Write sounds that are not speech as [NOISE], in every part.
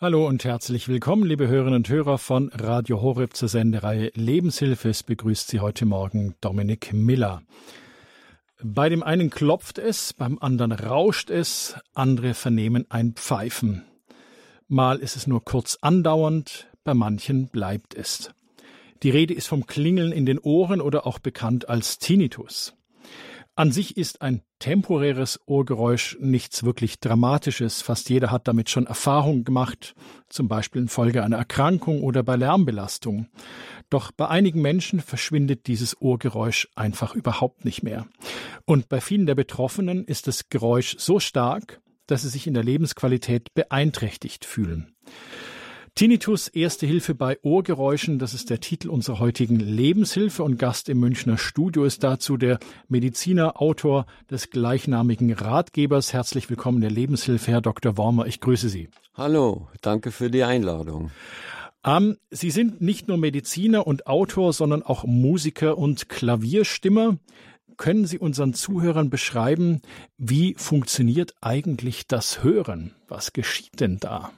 Hallo und herzlich willkommen, liebe Hörerinnen und Hörer von Radio Horeb zur Sendereihe Lebenshilfe. Es begrüßt Sie heute Morgen Dominik Miller. Bei dem einen klopft es, beim anderen rauscht es, andere vernehmen ein Pfeifen. Mal ist es nur kurz andauernd, bei manchen bleibt es. Die Rede ist vom Klingeln in den Ohren oder auch bekannt als Tinnitus. An sich ist ein temporäres Ohrgeräusch nichts wirklich Dramatisches. Fast jeder hat damit schon Erfahrung gemacht, zum Beispiel infolge einer Erkrankung oder bei Lärmbelastung. Doch bei einigen Menschen verschwindet dieses Ohrgeräusch einfach überhaupt nicht mehr. Und bei vielen der Betroffenen ist das Geräusch so stark, dass sie sich in der Lebensqualität beeinträchtigt fühlen. Tinnitus Erste Hilfe bei Ohrgeräuschen, das ist der Titel unserer heutigen Lebenshilfe und Gast im Münchner Studio ist dazu der Mediziner, Autor des gleichnamigen Ratgebers. Herzlich willkommen der Lebenshilfe, Herr Dr. Wormer. Ich grüße Sie. Hallo, danke für die Einladung. Ähm, Sie sind nicht nur Mediziner und Autor, sondern auch Musiker und Klavierstimmer. Können Sie unseren Zuhörern beschreiben, wie funktioniert eigentlich das Hören? Was geschieht denn da?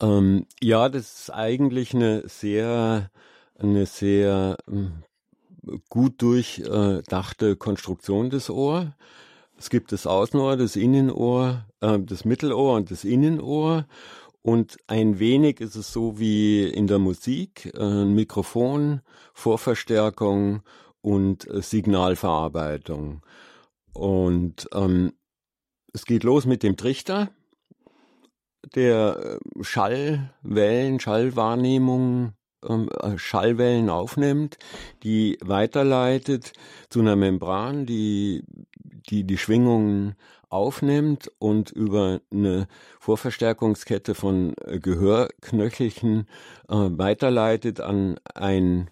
Ähm, ja, das ist eigentlich eine sehr, eine sehr ähm, gut durchdachte Konstruktion des Ohr. Es gibt das Außenohr, das Innenohr, äh, das Mittelohr und das Innenohr. Und ein wenig ist es so wie in der Musik, äh, Mikrofon, Vorverstärkung und äh, Signalverarbeitung. Und ähm, es geht los mit dem Trichter der äh, Schallwellen, Schallwahrnehmung, ähm, äh, Schallwellen aufnimmt, die weiterleitet zu einer Membran, die die, die Schwingungen aufnimmt und über eine Vorverstärkungskette von äh, Gehörknöchelchen weiterleitet an ein,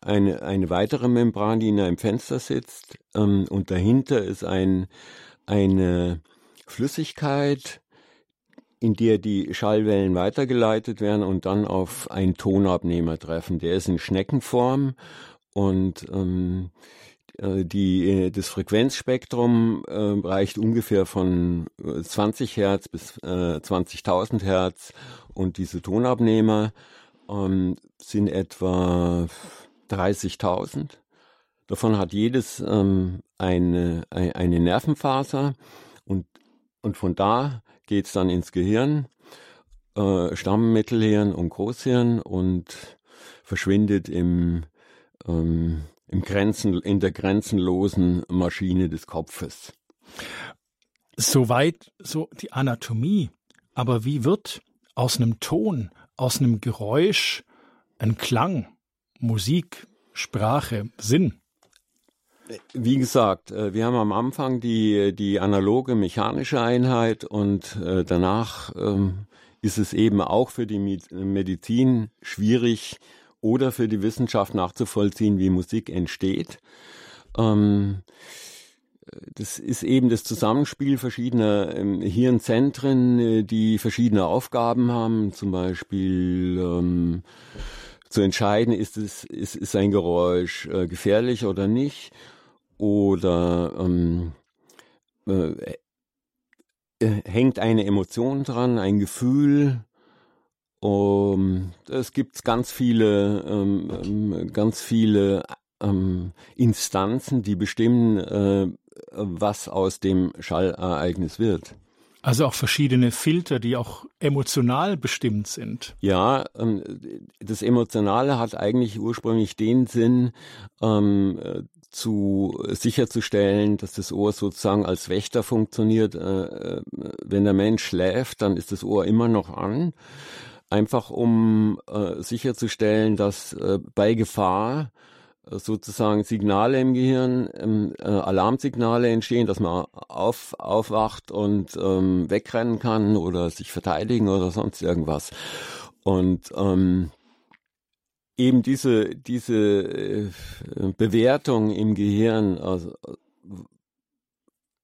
eine, eine weitere Membran, die in einem Fenster sitzt. Ähm, und dahinter ist ein, eine Flüssigkeit, in der die Schallwellen weitergeleitet werden und dann auf einen Tonabnehmer treffen. Der ist in Schneckenform und ähm, äh, die, das Frequenzspektrum äh, reicht ungefähr von 20 äh, Hertz bis äh, 20.000 Hertz und diese Tonabnehmer ähm, sind etwa 30.000. Davon hat jedes ähm, eine, eine Nervenfaser und, und von da geht es dann ins Gehirn, äh, Stammmittelhirn und Großhirn und verschwindet im, ähm, im Grenzen, in der grenzenlosen Maschine des Kopfes. Soweit so die Anatomie. Aber wie wird aus einem Ton, aus einem Geräusch ein Klang, Musik, Sprache, Sinn? Wie gesagt, äh, wir haben am Anfang die, die analoge mechanische Einheit und äh, danach ähm, ist es eben auch für die Medizin schwierig oder für die Wissenschaft nachzuvollziehen, wie Musik entsteht. Ähm, das ist eben das Zusammenspiel verschiedener ähm, Hirnzentren, äh, die verschiedene Aufgaben haben, zum Beispiel zu entscheiden, ist es ist, ist ein Geräusch äh, gefährlich oder nicht oder ähm, äh, äh, hängt eine Emotion dran, ein Gefühl. Um, es gibt ganz viele, ähm, ähm, ganz viele ähm, Instanzen, die bestimmen, äh, was aus dem Schallereignis wird. Also auch verschiedene Filter, die auch emotional bestimmt sind. Ja, ähm, das Emotionale hat eigentlich ursprünglich den Sinn, ähm, zu sicherzustellen, dass das Ohr sozusagen als Wächter funktioniert. Äh, äh, wenn der Mensch schläft, dann ist das Ohr immer noch an, einfach um äh, sicherzustellen, dass bei Gefahr sozusagen Signale im Gehirn, ähm, Alarmsignale entstehen, dass man auf, aufwacht und ähm, wegrennen kann oder sich verteidigen oder sonst irgendwas. Und ähm, eben diese, diese äh, Bewertung im Gehirn, also,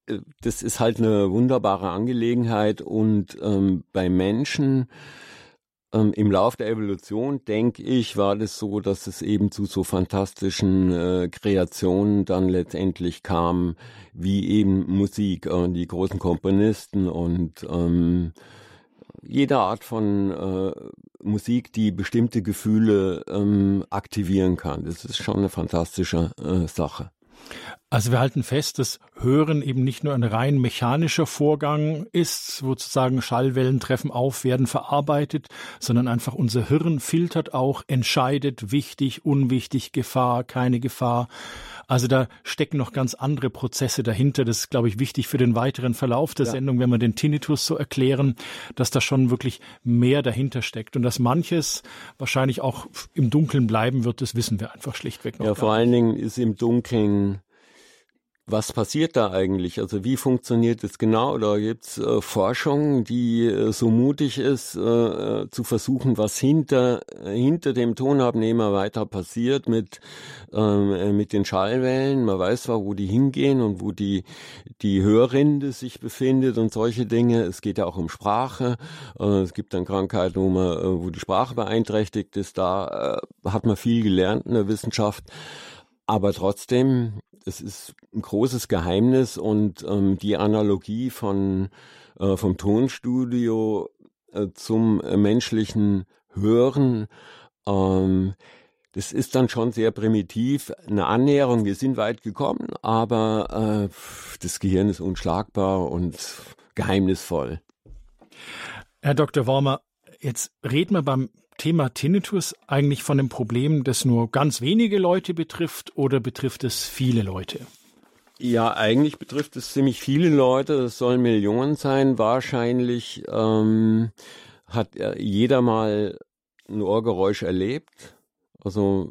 äh, das ist halt eine wunderbare Angelegenheit und ähm, bei Menschen ähm, im Lauf der Evolution, denke ich, war das so, dass es eben zu so fantastischen äh, Kreationen dann letztendlich kam, wie eben Musik und die großen Komponisten und ähm, jede Art von äh, Musik, die bestimmte Gefühle ähm, aktivieren kann. Das ist schon eine fantastische äh, Sache. Also wir halten fest, dass Hören eben nicht nur ein rein mechanischer Vorgang ist, wo sozusagen Schallwellen treffen auf, werden verarbeitet, sondern einfach unser Hirn filtert auch, entscheidet wichtig, unwichtig, Gefahr, keine Gefahr. Also da stecken noch ganz andere Prozesse dahinter. Das ist, glaube ich, wichtig für den weiteren Verlauf der ja. Sendung, wenn wir den Tinnitus so erklären, dass da schon wirklich mehr dahinter steckt und dass manches wahrscheinlich auch im Dunkeln bleiben wird, das wissen wir einfach schlichtweg noch. Ja, vor allen Dingen ist im Dunkeln was passiert da eigentlich? Also wie funktioniert es genau? Da gibt's äh, Forschung, die äh, so mutig ist, äh, äh zu versuchen, was hinter, äh, hinter dem Tonabnehmer weiter passiert mit, ähm, äh, mit den Schallwellen. Man weiß zwar, wo die hingehen und wo die, die Hörrinde sich befindet und solche Dinge. Es geht ja auch um Sprache. es gibt dann Krankheiten, wo, man, wo die Sprache beeinträchtigt ist. Da hat man viel gelernt in der Wissenschaft. Aber trotzdem es ist ein großes Geheimnis und ähm, die Analogie von äh, vom Tonstudio äh, zum äh, menschlichen Hören, ähm, das ist dann schon sehr primitiv, eine Annäherung. Wir sind weit gekommen, aber äh, das Gehirn ist unschlagbar und geheimnisvoll. Herr Dr. Wormer, jetzt reden wir beim Thema Tinnitus eigentlich von einem Problem, das nur ganz wenige Leute betrifft oder betrifft es viele Leute? Ja, eigentlich betrifft es ziemlich viele Leute. Es sollen Millionen sein. Wahrscheinlich ähm, hat jeder mal ein Ohrgeräusch erlebt. Also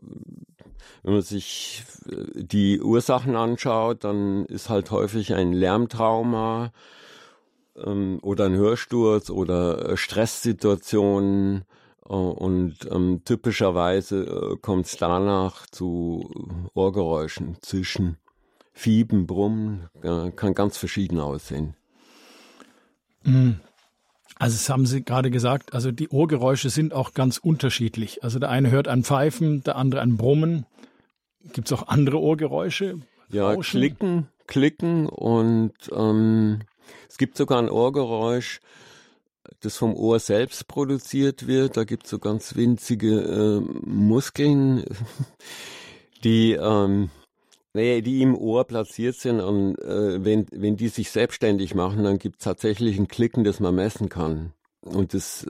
wenn man sich äh, die Ursachen anschaut, dann ist halt häufig ein Lärmtrauma ähm, oder ein Hörsturz oder äh, Stresssituationen äh, und ähm, typischerweise äh, kommt es danach zu Ohrgeräuschen, Zischen, Fieben, Brummen, äh, kann ganz verschieden aussehen. Mhm. Also das haben Sie gerade gesagt, also die Ohrgeräusche sind auch ganz unterschiedlich. Also der eine hört ein Pfeifen, der andere ein Brummen. Gibt es auch andere Ohrgeräusche? Ja, Rauschen? klicken, klicken und ähm, es gibt sogar ein Ohrgeräusch, das vom Ohr selbst produziert wird. Da gibt es so ganz winzige äh, Muskeln, [LAUGHS] die, ähm, naja, die im Ohr platziert sind. Und äh, wenn, wenn die sich selbstständig machen, dann gibt es tatsächlich ein Klicken, das man messen kann. Und das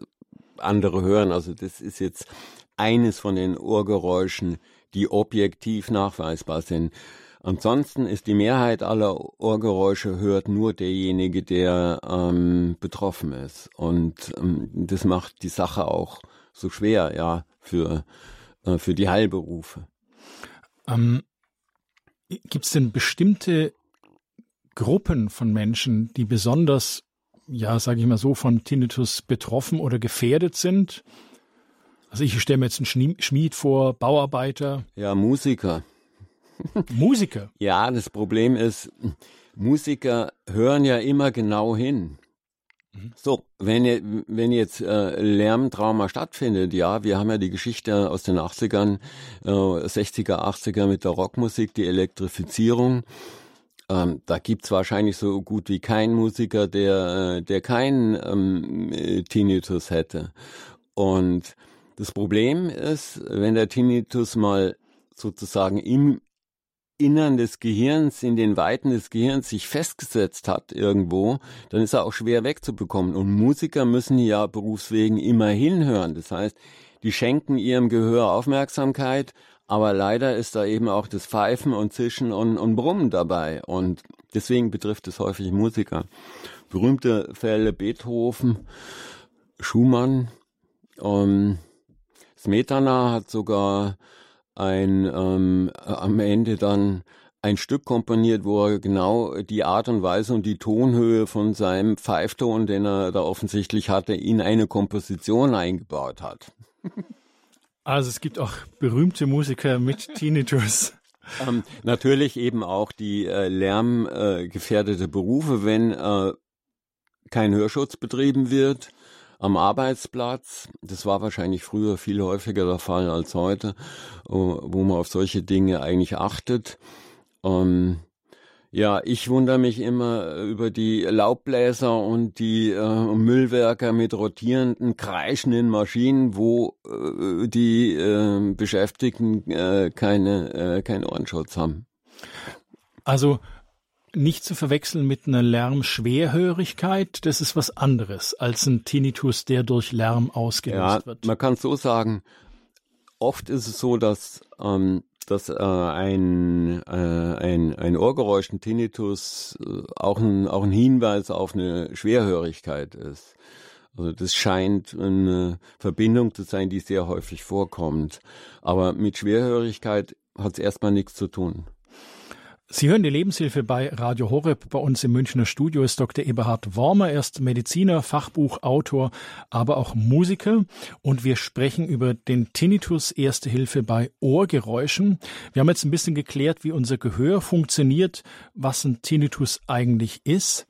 andere hören. Also das ist jetzt eines von den Ohrgeräuschen, die objektiv nachweisbar sind. Ansonsten ist die Mehrheit aller Ohrgeräusche hört nur derjenige, der ähm, betroffen ist. Und ähm, das macht die Sache auch so schwer, ja, für, äh, für die Heilberufe. Ähm, Gibt es denn bestimmte Gruppen von Menschen, die besonders, ja, sage ich mal so, von Tinnitus betroffen oder gefährdet sind? Also ich stelle mir jetzt einen Schmied vor, Bauarbeiter. Ja, Musiker. Musiker? [LAUGHS] ja, das Problem ist, Musiker hören ja immer genau hin. Mhm. So, wenn, wenn jetzt äh, Lärmtrauma stattfindet, ja, wir haben ja die Geschichte aus den 80ern, äh, 60er, 80er mit der Rockmusik, die Elektrifizierung. Ähm, da gibt's wahrscheinlich so gut wie keinen Musiker, der, äh, der keinen ähm, Tinnitus hätte. Und das Problem ist, wenn der Tinnitus mal sozusagen im Innern des Gehirns, in den Weiten des Gehirns sich festgesetzt hat irgendwo, dann ist er auch schwer wegzubekommen. Und Musiker müssen ja berufswegen immer hinhören. Das heißt, die schenken ihrem Gehör Aufmerksamkeit, aber leider ist da eben auch das Pfeifen und Zischen und, und Brummen dabei. Und deswegen betrifft es häufig Musiker. Berühmte Fälle Beethoven, Schumann, ähm, Smetana hat sogar ein ähm, am Ende dann ein Stück komponiert, wo er genau die Art und Weise und die Tonhöhe von seinem Pfeifton, den er da offensichtlich hatte, in eine Komposition eingebaut hat. Also es gibt auch berühmte Musiker mit [LAUGHS] Tinnitus. Ähm, natürlich eben auch die äh, lärmgefährdete äh, Berufe, wenn äh, kein Hörschutz betrieben wird am Arbeitsplatz. Das war wahrscheinlich früher viel häufiger der Fall als heute, wo man auf solche Dinge eigentlich achtet. Ähm, Ja, ich wundere mich immer über die Laubbläser und die äh, Müllwerker mit rotierenden, kreischenden Maschinen, wo äh, die äh, Beschäftigten äh, keine, äh, keinen Ohrenschutz haben. Also nicht zu verwechseln mit einer Lärmschwerhörigkeit, das ist was anderes als ein Tinnitus, der durch Lärm ausgelöst ja, wird. Man kann so sagen, oft ist es so, dass ähm, dass äh, ein, äh, ein, ein Ohrgeräusch, ein Tinnitus, äh, auch, ein, auch ein Hinweis auf eine Schwerhörigkeit ist. Also das scheint eine Verbindung zu sein, die sehr häufig vorkommt. Aber mit Schwerhörigkeit hat es erstmal nichts zu tun. Sie hören die Lebenshilfe bei Radio Horeb. Bei uns im Münchner Studio ist Dr. Eberhard Wormer. Er ist Mediziner, Fachbuchautor, aber auch Musiker. Und wir sprechen über den Tinnitus Erste Hilfe bei Ohrgeräuschen. Wir haben jetzt ein bisschen geklärt, wie unser Gehör funktioniert, was ein Tinnitus eigentlich ist.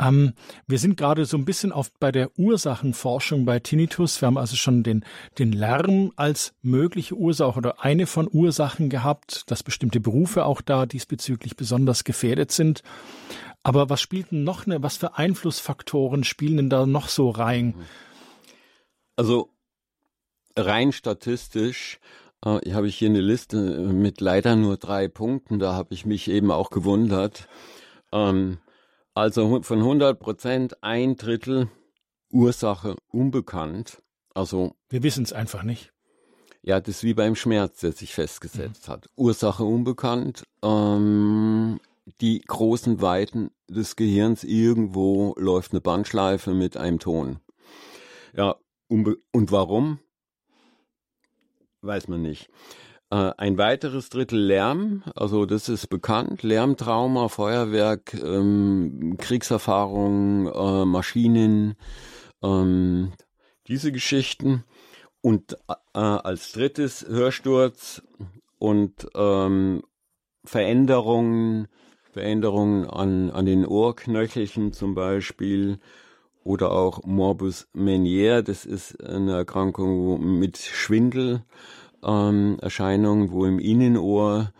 Ähm, wir sind gerade so ein bisschen oft bei der Ursachenforschung bei Tinnitus. Wir haben also schon den, den Lärm als mögliche Ursache oder eine von Ursachen gehabt, dass bestimmte Berufe auch da diesbezüglich besonders gefährdet sind. Aber was spielt denn noch eine, was für Einflussfaktoren spielen denn da noch so rein? Also rein statistisch äh, habe ich hier eine Liste mit leider nur drei Punkten. Da habe ich mich eben auch gewundert. Ähm, also von 100 Prozent ein Drittel Ursache unbekannt. Also wir wissen es einfach nicht. Ja, das ist wie beim Schmerz, der sich festgesetzt mhm. hat. Ursache unbekannt. Ähm, die großen Weiten des Gehirns irgendwo läuft eine Bandschleife mit einem Ton. Ja, und warum? Weiß man nicht. Äh, ein weiteres Drittel Lärm, also das ist bekannt, Lärmtrauma, Feuerwerk, ähm, Kriegserfahrung, äh, Maschinen, ähm, diese Geschichten. Und äh, als drittes Hörsturz und ähm, Veränderungen, Veränderungen an, an den Ohrknöchelchen zum Beispiel oder auch Morbus Meniere, das ist eine Erkrankung mit Schwindel ähm, Erscheinungen, wo im Innenohr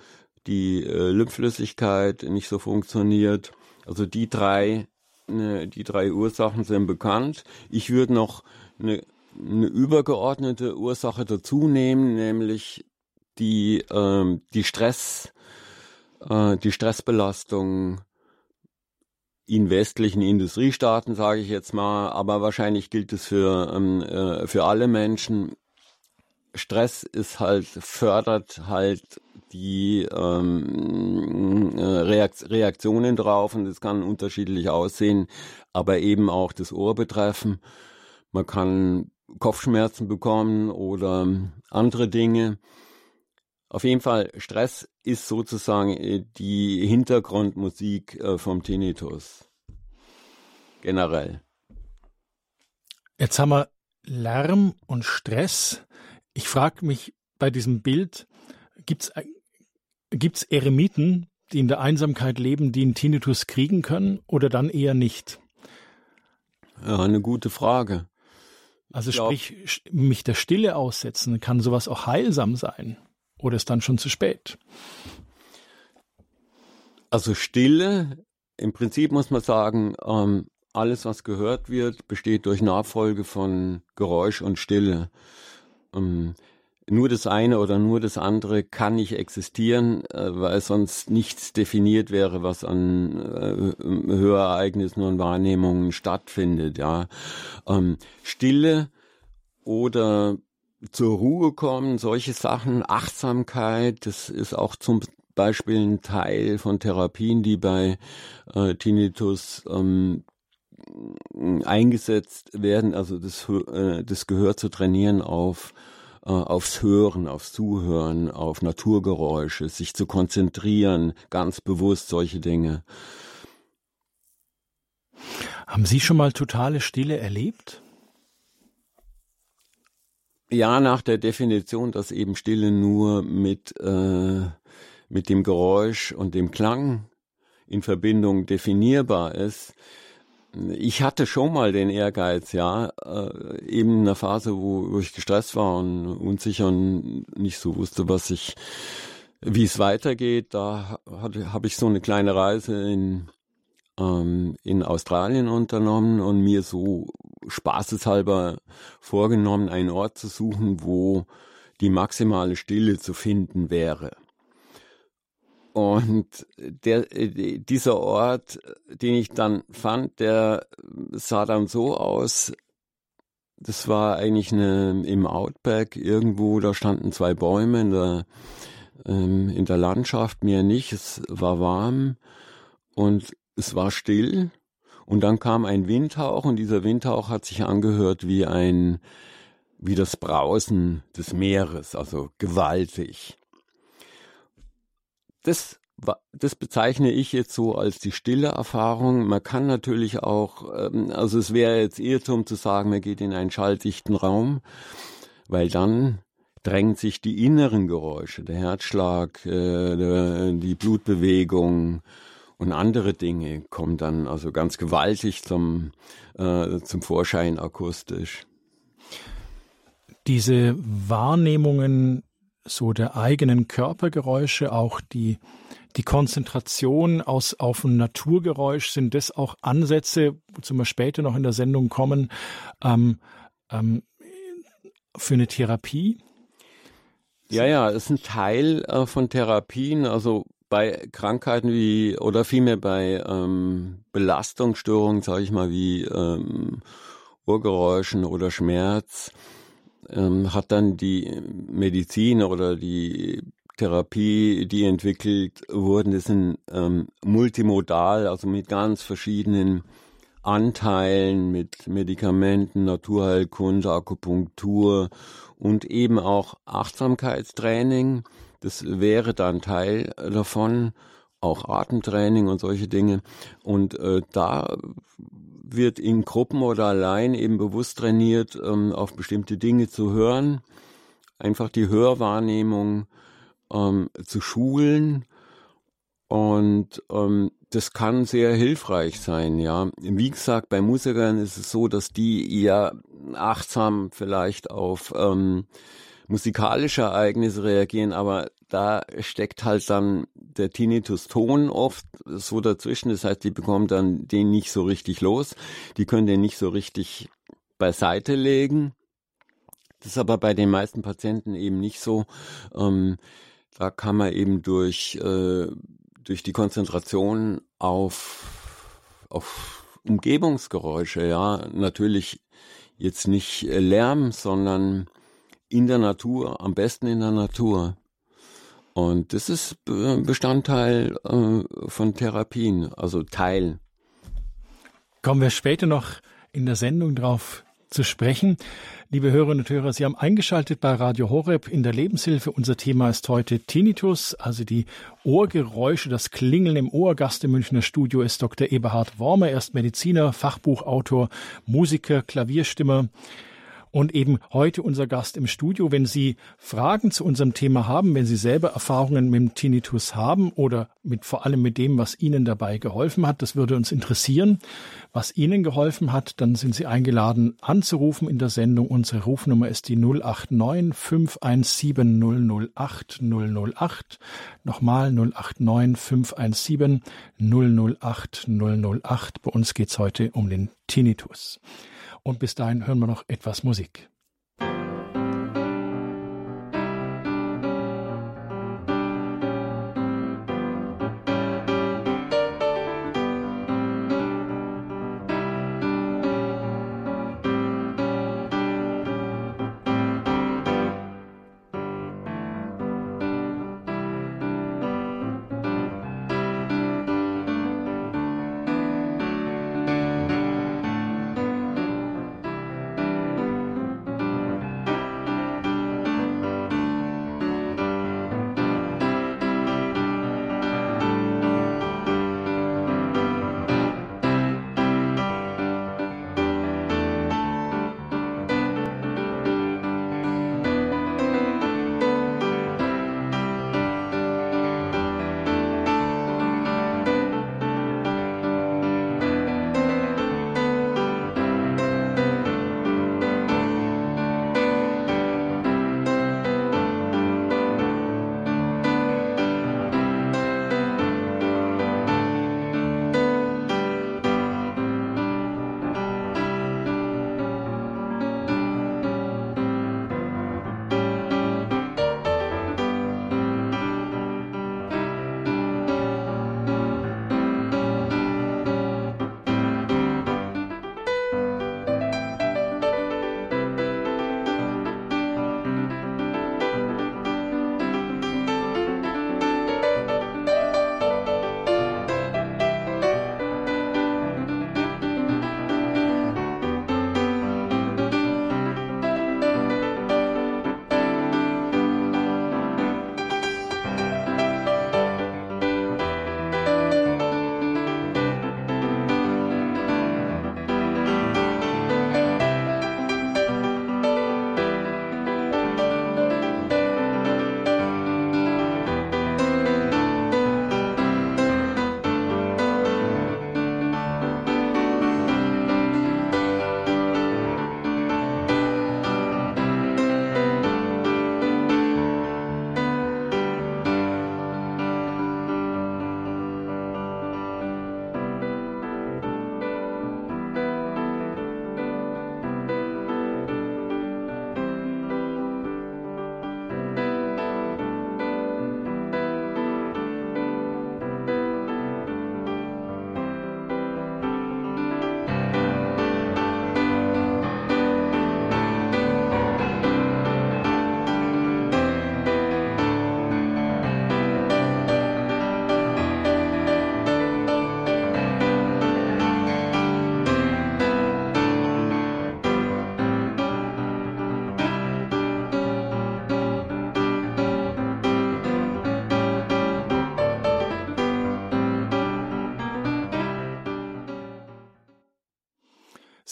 die äh, Lymphflüssigkeit nicht so funktioniert. Also die drei, ne, die drei Ursachen sind bekannt. Ich würde noch eine, eine übergeordnete Ursache dazu nehmen, nämlich die, ähm, die Stress, äh, die Stressbelastung in westlichen Industriestaaten, sage ich jetzt mal, aber wahrscheinlich gilt es für, ähm, äh, für alle Menschen. Stress ist halt, fördert halt die ähm, äh, Reaktionen drauf und es kann unterschiedlich aussehen, aber eben auch das Ohr betreffen. Man kann Kopfschmerzen bekommen oder andere Dinge. Auf jeden Fall, Stress ist sozusagen äh, die Hintergrundmusik äh, vom Tinnitus. Generell. Jetzt haben wir Lärm und Stress. Ich frage mich bei diesem Bild, gibt es Eremiten, die in der Einsamkeit leben, die einen Tinnitus kriegen können oder dann eher nicht? Ja, eine gute Frage. Also glaub, sprich, mich der Stille aussetzen, kann sowas auch heilsam sein? Oder ist dann schon zu spät? Also Stille, im Prinzip muss man sagen, ähm, alles, was gehört wird, besteht durch Nachfolge von Geräusch und Stille. Ähm, nur das eine oder nur das andere kann nicht existieren, äh, weil sonst nichts definiert wäre, was an äh, Hörereignissen und Wahrnehmungen stattfindet. Ja, ähm, Stille oder zur Ruhe kommen, solche Sachen, Achtsamkeit, das ist auch zum Beispiel ein Teil von Therapien, die bei äh, Tinnitus ähm, eingesetzt werden, also das, äh, das Gehör zu trainieren auf äh, aufs Hören, aufs Zuhören, auf Naturgeräusche, sich zu konzentrieren, ganz bewusst solche Dinge. Haben Sie schon mal totale Stille erlebt? Ja, nach der Definition, dass eben Stille nur mit, äh, mit dem Geräusch und dem Klang in Verbindung definierbar ist, ich hatte schon mal den Ehrgeiz, ja, äh, eben in einer Phase, wo, wo ich gestresst war und unsicher und nicht so wusste, was ich wie es weitergeht, da habe ich so eine kleine Reise in, ähm, in Australien unternommen und mir so spaßeshalber vorgenommen, einen Ort zu suchen, wo die maximale Stille zu finden wäre. Und der, dieser Ort, den ich dann fand, der sah dann so aus, das war eigentlich eine, im Outback irgendwo, da standen zwei Bäume in der, ähm, in der Landschaft, mehr nicht, es war warm und es war still. Und dann kam ein Windhauch und dieser Windhauch hat sich angehört wie ein, wie das Brausen des Meeres, also gewaltig. Das das bezeichne ich jetzt so als die stille Erfahrung. Man kann natürlich auch, ähm, also es wäre jetzt Irrtum zu sagen, man geht in einen schalldichten Raum, weil dann drängen sich die inneren Geräusche, der Herzschlag, äh, die Blutbewegung und andere Dinge kommen dann also ganz gewaltig zum, äh, zum Vorschein akustisch. Diese Wahrnehmungen so der eigenen Körpergeräusche, auch die die Konzentration aus, auf ein Naturgeräusch, sind das auch Ansätze, wozu wir später noch in der Sendung kommen, ähm, ähm, für eine Therapie? Ja, ja, ist ein Teil äh, von Therapien, also bei Krankheiten wie oder vielmehr bei ähm, Belastungsstörungen, sage ich mal, wie ähm, Ohrgeräuschen oder Schmerz, ähm, hat dann die Medizin oder die Therapie, die entwickelt wurden, das sind ähm, multimodal, also mit ganz verschiedenen Anteilen, mit Medikamenten, Naturheilkunde, Akupunktur und eben auch Achtsamkeitstraining. Das wäre dann Teil davon, auch Atemtraining und solche Dinge. Und äh, da wird in Gruppen oder allein eben bewusst trainiert, ähm, auf bestimmte Dinge zu hören, einfach die Hörwahrnehmung ähm, zu schulen. Und ähm, das kann sehr hilfreich sein, ja. Wie gesagt, bei Musikern ist es so, dass die eher achtsam vielleicht auf ähm, musikalische Ereignisse reagieren, aber da steckt halt dann der Tinnitus-Ton oft so dazwischen. Das heißt, die bekommen dann den nicht so richtig los. Die können den nicht so richtig beiseite legen. Das ist aber bei den meisten Patienten eben nicht so. Ähm, da kann man eben durch, äh, durch die Konzentration auf, auf Umgebungsgeräusche, ja, natürlich jetzt nicht Lärm, sondern in der Natur, am besten in der Natur. Und das ist Bestandteil äh, von Therapien, also Teil. Kommen wir später noch in der Sendung drauf zu sprechen. Liebe Hörerinnen und Hörer, Sie haben eingeschaltet bei Radio Horeb in der Lebenshilfe. Unser Thema ist heute Tinnitus, also die Ohrgeräusche, das Klingeln im Ohr. Gast im Münchner Studio ist Dr. Eberhard Wormer. Er ist Mediziner, Fachbuchautor, Musiker, Klavierstimmer und eben heute unser Gast im Studio. Wenn Sie Fragen zu unserem Thema haben, wenn Sie selber Erfahrungen mit dem Tinnitus haben oder mit vor allem mit dem, was Ihnen dabei geholfen hat, das würde uns interessieren. Was Ihnen geholfen hat, dann sind Sie eingeladen anzurufen in der Sendung. Unsere Rufnummer ist die 089 517 008 008. Nochmal 089 517 008 008. Bei uns geht es heute um den Tinnitus. Und bis dahin hören wir noch etwas Musik.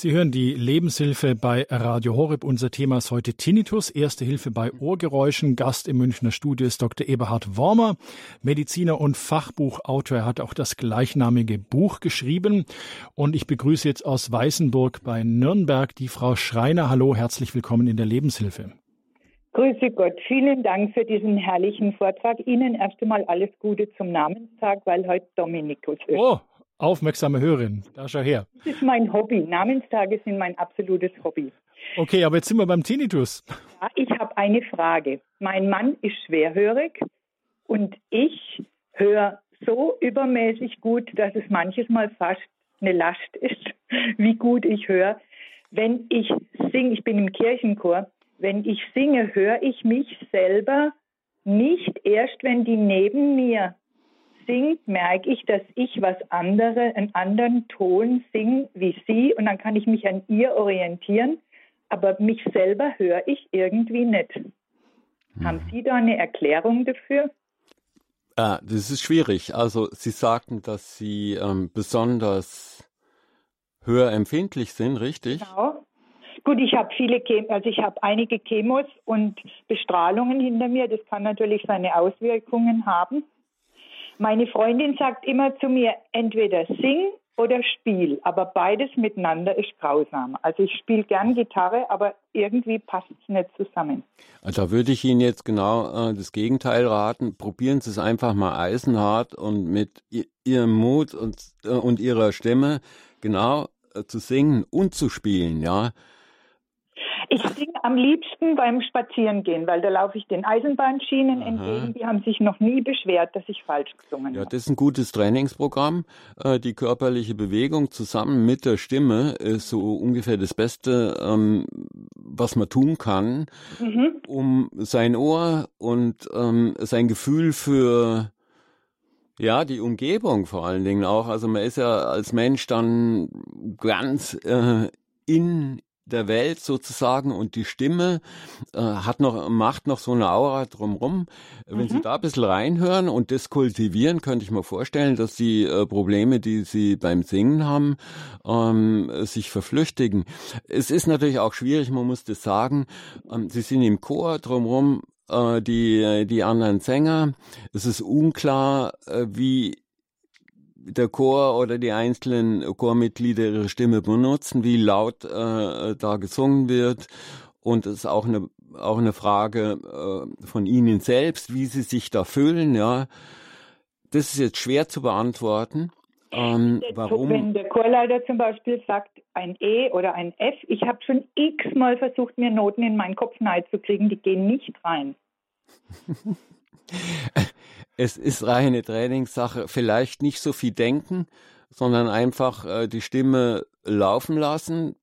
Sie hören die Lebenshilfe bei Radio Horeb. Unser Thema ist heute Tinnitus, Erste Hilfe bei Ohrgeräuschen. Gast im Münchner Studio ist Dr. Eberhard Wormer, Mediziner und Fachbuchautor. Er hat auch das gleichnamige Buch geschrieben. Und ich begrüße jetzt aus Weißenburg bei Nürnberg die Frau Schreiner. Hallo, herzlich willkommen in der Lebenshilfe. Grüße Gott. Vielen Dank für diesen herrlichen Vortrag. Ihnen erst einmal alles Gute zum Namenstag, weil heute Dominikus ist. Oh, Aufmerksame Hörerin, da schau her. Das ist mein Hobby. Namenstage sind mein absolutes Hobby. Okay, aber jetzt sind wir beim Tinnitus. Ja, ich habe eine Frage. Mein Mann ist schwerhörig und ich höre so übermäßig gut, dass es manches Mal fast eine Last ist, [LAUGHS] wie gut ich höre. Wenn ich singe, ich bin im Kirchenchor, wenn ich singe, höre ich mich selber nicht erst, wenn die neben mir singt, merke ich, dass ich was andere, einen anderen Ton singe wie sie und dann kann ich mich an ihr orientieren, aber mich selber höre ich irgendwie nicht. Hm. Haben Sie da eine Erklärung dafür? Ah, das ist schwierig. Also Sie sagten, dass Sie ähm, besonders hörempfindlich sind, richtig? Genau. Gut, ich habe viele, Chem also ich habe einige Chemos und Bestrahlungen hinter mir. Das kann natürlich seine Auswirkungen haben. Meine Freundin sagt immer zu mir, entweder sing oder spiel, aber beides miteinander ist grausam. Also ich spiele gern Gitarre, aber irgendwie passt es nicht zusammen. Also da würde ich Ihnen jetzt genau äh, das Gegenteil raten. Probieren Sie es einfach mal eisenhart und mit Ihrem Mut und, äh, und Ihrer Stimme genau äh, zu singen und zu spielen, ja. Ich singe am liebsten beim Spazierengehen, weil da laufe ich den Eisenbahnschienen Aha. entgegen. Die haben sich noch nie beschwert, dass ich falsch gesungen ja, habe. Das ist ein gutes Trainingsprogramm. Äh, die körperliche Bewegung zusammen mit der Stimme ist so ungefähr das Beste, ähm, was man tun kann, mhm. um sein Ohr und ähm, sein Gefühl für ja, die Umgebung vor allen Dingen auch. Also man ist ja als Mensch dann ganz äh, in der Welt sozusagen und die Stimme äh, hat noch, macht noch so eine Aura drumrum. Wenn mhm. Sie da ein bisschen reinhören und das kultivieren, könnte ich mir vorstellen, dass die äh, Probleme, die Sie beim Singen haben, ähm, sich verflüchtigen. Es ist natürlich auch schwierig, man muss das sagen. Ähm, Sie sind im Chor drumrum, äh, die, die anderen Sänger. Es ist unklar, äh, wie der Chor oder die einzelnen Chormitglieder ihre Stimme benutzen, wie laut äh, da gesungen wird. Und es ist auch eine, auch eine Frage äh, von Ihnen selbst, wie Sie sich da fühlen. Ja, das ist jetzt schwer zu beantworten. Ähm, warum? Wenn der Chorleiter zum Beispiel sagt ein E oder ein F, ich habe schon x-mal versucht, mir Noten in meinen Kopf zu kriegen, die gehen nicht rein. [LAUGHS] es ist reine Trainingssache. Vielleicht nicht so viel denken, sondern einfach äh, die Stimme laufen lassen.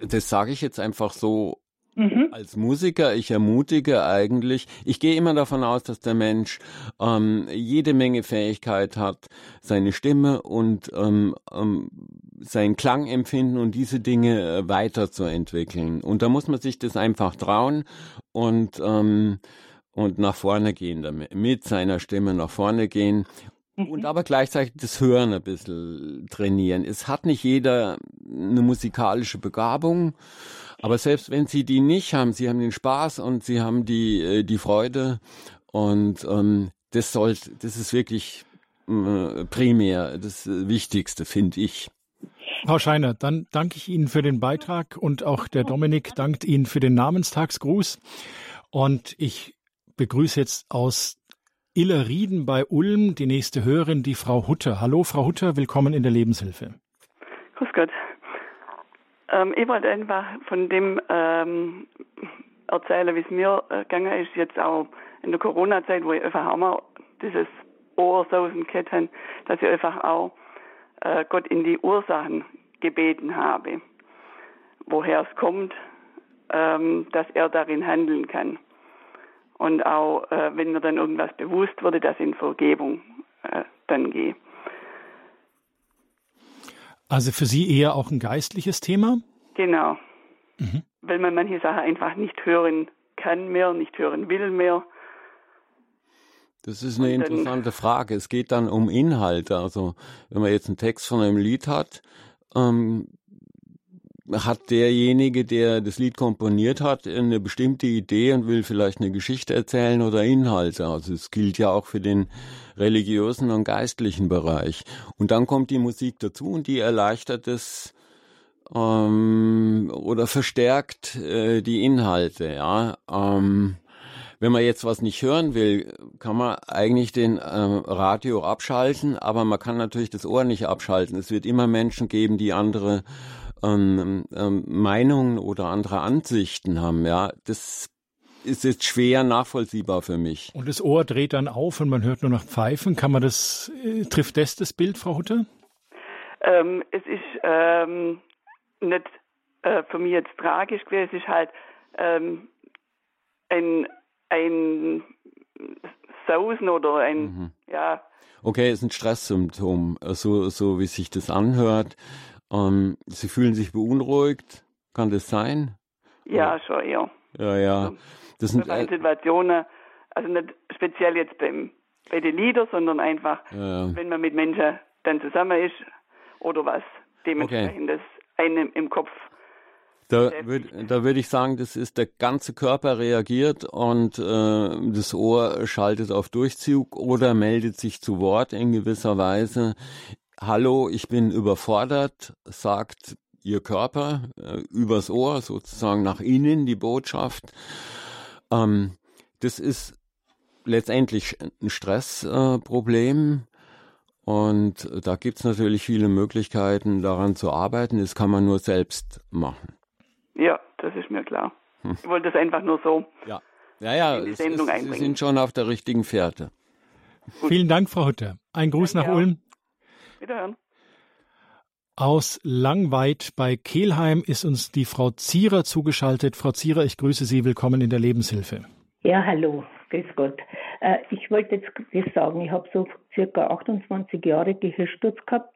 Das sage ich jetzt einfach so mhm. als Musiker. Ich ermutige eigentlich. Ich gehe immer davon aus, dass der Mensch ähm, jede Menge Fähigkeit hat, seine Stimme und ähm, ähm, sein Klangempfinden und diese Dinge äh, weiterzuentwickeln. Und da muss man sich das einfach trauen und ähm, und nach vorne gehen damit, mit seiner Stimme nach vorne gehen und mhm. aber gleichzeitig das Hören ein bisschen trainieren. Es hat nicht jeder eine musikalische Begabung, aber selbst wenn sie die nicht haben, sie haben den Spaß und sie haben die, äh, die Freude und ähm, das soll, das ist wirklich äh, primär das Wichtigste, finde ich. Frau Scheiner, dann danke ich Ihnen für den Beitrag und auch der Dominik dankt Ihnen für den Namenstagsgruß. Und ich begrüße jetzt aus Illerrieden bei Ulm die nächste Hörerin, die Frau Hutter. Hallo, Frau Hutter, willkommen in der Lebenshilfe. Grüß Gott. Ähm, ich wollte einfach von dem ähm, erzählen, wie es mir äh, gegangen ist, jetzt auch in der Corona-Zeit, wo ich einfach auch mal dieses Ohrsausen gehabt habe, dass ich einfach auch äh, Gott in die Ursachen gebeten habe, woher es kommt, ähm, dass er darin handeln kann und auch äh, wenn mir dann irgendwas bewusst wurde, dass ich in Vergebung äh, dann gehe. Also für Sie eher auch ein geistliches Thema? Genau. Mhm. Weil man manche Sachen einfach nicht hören kann mehr, nicht hören will mehr. Das ist eine interessante Frage. Es geht dann um Inhalte. Also wenn man jetzt einen Text von einem Lied hat, ähm, hat derjenige, der das Lied komponiert hat, eine bestimmte Idee und will vielleicht eine Geschichte erzählen oder Inhalte. Also es gilt ja auch für den religiösen und geistlichen Bereich. Und dann kommt die Musik dazu und die erleichtert es ähm, oder verstärkt äh, die Inhalte. Ja. Ähm, wenn man jetzt was nicht hören will, kann man eigentlich den äh, Radio abschalten, aber man kann natürlich das Ohr nicht abschalten. Es wird immer Menschen geben, die andere ähm, ähm, Meinungen oder andere Ansichten haben. Ja, das ist jetzt schwer nachvollziehbar für mich. Und das Ohr dreht dann auf und man hört nur noch Pfeifen. Kann man das, äh, trifft das das Bild, Frau Hutter? Ähm, es ist ähm, nicht äh, für mich jetzt tragisch gewesen, es ist halt ähm, ein ein Sausen oder ein, mhm. ja. Okay, ist ein Stresssymptom, so, so wie sich das anhört. Ähm, Sie fühlen sich beunruhigt, kann das sein? Ja, schon, ja. Ja, ja. Das sind äh, Situationen, also nicht speziell jetzt beim, bei den Liedern, sondern einfach, ja. wenn man mit Menschen dann zusammen ist oder was dementsprechend okay. das einem im Kopf da würde da würd ich sagen, das ist der ganze Körper reagiert und äh, das Ohr schaltet auf Durchzug oder meldet sich zu Wort in gewisser Weise. Hallo, ich bin überfordert, sagt Ihr Körper äh, übers Ohr, sozusagen nach innen die Botschaft. Ähm, das ist letztendlich ein Stressproblem. Äh, und da gibt es natürlich viele Möglichkeiten, daran zu arbeiten. Das kann man nur selbst machen. Ja, das ist mir klar. Hm. Ich wollte es einfach nur so ja. Ja, ja, in die Sendung ist, einbringen. Sie sind schon auf der richtigen Fährte. Gut. Vielen Dank, Frau Hutter. Ein Gruß Danke nach Ulm. Wiederhören. Aus Langweid bei Kehlheim ist uns die Frau Zierer zugeschaltet. Frau Zierer, ich grüße Sie. Willkommen in der Lebenshilfe. Ja, hallo. Grüß Gott. Äh, ich wollte jetzt das sagen. Ich habe so circa 28 Jahre Gehirnsturz gehabt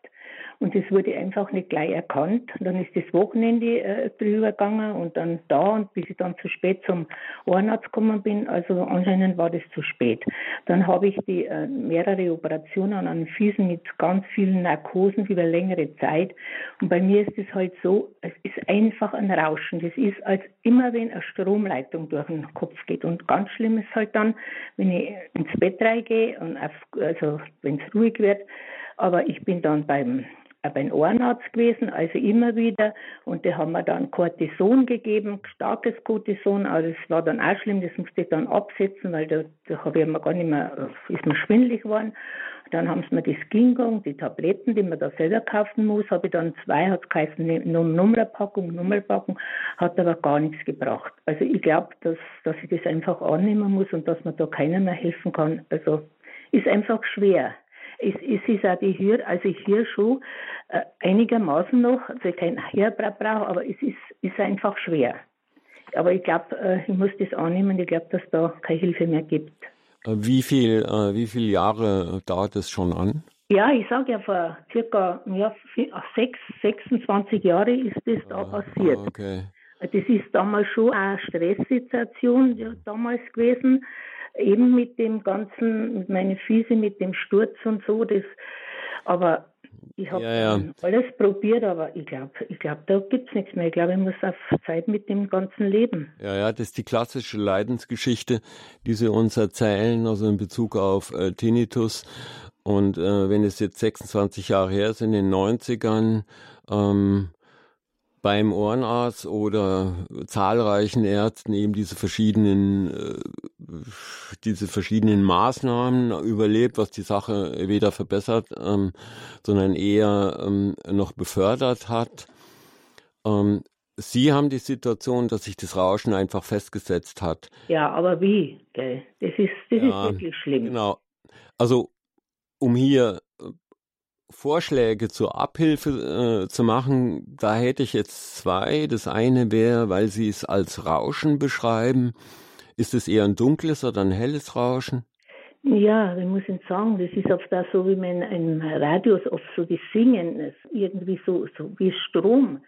und es wurde einfach nicht gleich erkannt. Dann ist das Wochenende äh, drüber gegangen und dann da und bis ich dann zu spät zum Ohrenarzt gekommen bin, also anscheinend war das zu spät. Dann habe ich die äh, mehrere Operationen an den Füßen mit ganz vielen Narkosen über längere Zeit. Und bei mir ist es halt so, es ist einfach ein Rauschen. Das ist als immer, wenn eine Stromleitung durch den Kopf geht. Und ganz schlimm ist halt dann, wenn ich ins Bett reingehe und auf, also wenn es ruhig wird, aber ich bin dann beim beim Ohrenarzt gewesen, also immer wieder. Und die haben mir dann Cortison gegeben, starkes Cortison, aber das war dann auch schlimm, das musste ich dann absetzen, weil da, da habe ich mir gar nicht mehr, ist mir schwindelig geworden. Dann haben sie mir das Gingang, die Tabletten, die man da selber kaufen muss, habe ich dann zwei, hat es geheißen, Nummerpackung, Nummerpackung, hat aber gar nichts gebracht. Also ich glaube, dass, dass ich das einfach annehmen muss und dass mir da keiner mehr helfen kann. Also ist einfach schwer es, es ist auch die Hör, also ich höre schon äh, einigermaßen noch, also kein Hörbrauch, aber es ist, ist einfach schwer. Aber ich glaube, äh, ich muss das annehmen, ich glaube, dass da keine Hilfe mehr gibt. Äh, wie viel, äh, wie viele Jahre dauert es schon an? Ja, ich sage ja, vor circa ja, 6, 26 Jahren ist das da ah, passiert. Okay. Das ist damals schon eine Stresssituation ja, damals gewesen eben mit dem ganzen, mit meinen Füßen, mit dem Sturz und so, das, aber ich habe ja, ja. alles probiert, aber ich glaube, ich glaub, da gibt es nichts mehr. Ich glaube, ich muss auf Zeit mit dem ganzen leben. Ja, ja, das ist die klassische Leidensgeschichte, die Sie uns erzählen, also in Bezug auf äh, Tinnitus. Und äh, wenn es jetzt 26 Jahre her ist, in den 90ern, ähm, beim Ohrenarzt oder zahlreichen Ärzten eben diese verschiedenen äh, diese verschiedenen Maßnahmen überlebt, was die Sache weder verbessert, ähm, sondern eher ähm, noch befördert hat. Ähm, Sie haben die Situation, dass sich das Rauschen einfach festgesetzt hat. Ja, aber wie? Das ist, das ja, ist wirklich schlimm. Genau. Also, um hier Vorschläge zur Abhilfe äh, zu machen, da hätte ich jetzt zwei. Das eine wäre, weil Sie es als Rauschen beschreiben, ist es eher ein dunkles oder ein helles Rauschen? Ja, ich muss Ihnen sagen, das ist oft auch so, wie man in Radios oft so die Singen, ist irgendwie so, so wie Strom.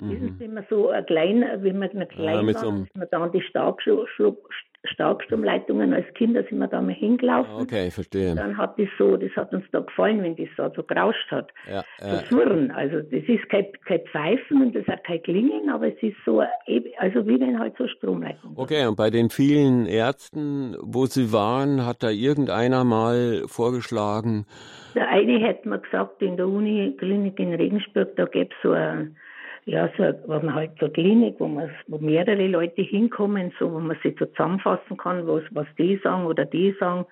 Mhm. Das ist immer so ein klein, wenn man klein ja, so man dann die Staubschuppen Starkstromleitungen. Als Kinder sind wir da mal hingelaufen. Okay, verstehe. Dann hat das so, das hat uns da gefallen, wenn das so, so gerauscht hat. Ja, so surren. Also das ist kein, kein Pfeifen und das ist auch kein Klingen, aber es ist so, also wie wenn halt so Stromleitungen. Okay, und bei den vielen Ärzten, wo Sie waren, hat da irgendeiner mal vorgeschlagen? Der eine hätte mir gesagt, in der Uniklinik in Regensburg, da gäbe es so ein ja, so, man halt so Klinik, wo man, wo mehrere Leute hinkommen, so, wo man sich so zusammenfassen kann, was, was die sagen oder die sagen.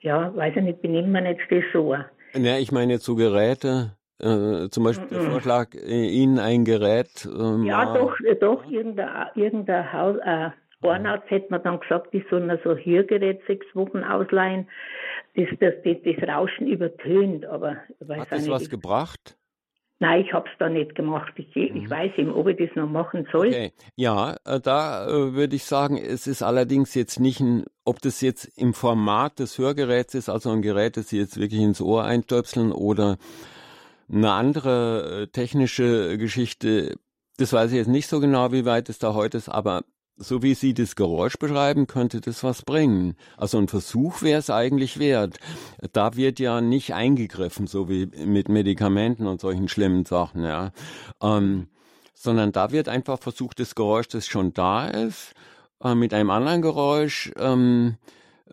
Ja, weiß ich nicht, benimmt man jetzt das so. Ja, ich meine jetzt so Geräte, äh, zum Beispiel der Vorschlag, äh, Ihnen ein Gerät. Äh, ja, doch, äh, doch, irgendein, irgendein Haus, äh, Ohrenarzt hätte man dann gesagt, die sollen so Hörgerät sechs Wochen ausleihen, das, das, das, das Rauschen übertönt, aber Hat das was gebracht? Nein, ich habe es da nicht gemacht. Ich, ich mhm. weiß eben, ob ich das noch machen soll. Okay. Ja, äh, da äh, würde ich sagen, es ist allerdings jetzt nicht ein, ob das jetzt im Format des Hörgeräts ist, also ein Gerät, das Sie jetzt wirklich ins Ohr eintöpseln oder eine andere äh, technische Geschichte. Das weiß ich jetzt nicht so genau, wie weit es da heute ist, aber so wie Sie das Geräusch beschreiben, könnte das was bringen. Also ein Versuch wäre es eigentlich wert. Da wird ja nicht eingegriffen, so wie mit Medikamenten und solchen schlimmen Sachen, ja. Ähm, sondern da wird einfach versucht, das Geräusch, das schon da ist, äh, mit einem anderen Geräusch ähm,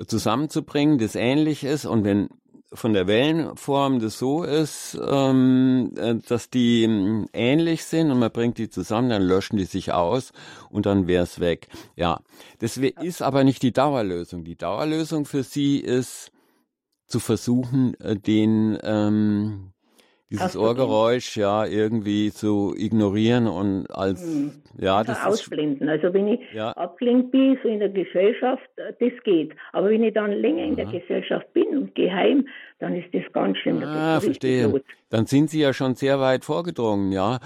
zusammenzubringen, das ähnlich ist. Und wenn von der Wellenform das so ist, ähm, äh, dass die ähm, ähnlich sind und man bringt die zusammen, dann löschen die sich aus und dann wäre es weg. Ja, das ist aber nicht die Dauerlösung. Die Dauerlösung für sie ist zu versuchen, äh, den ähm, dieses Ohrgeräusch ja irgendwie zu ignorieren und als hm. ja das ausblenden. also wenn ich ja. abgelenkt bin so in der Gesellschaft, das geht. Aber wenn ich dann länger in der Gesellschaft bin und geheim, dann ist das ganz schlimm. Ah, verstehe. Dann sind Sie ja schon sehr weit vorgedrungen, ja.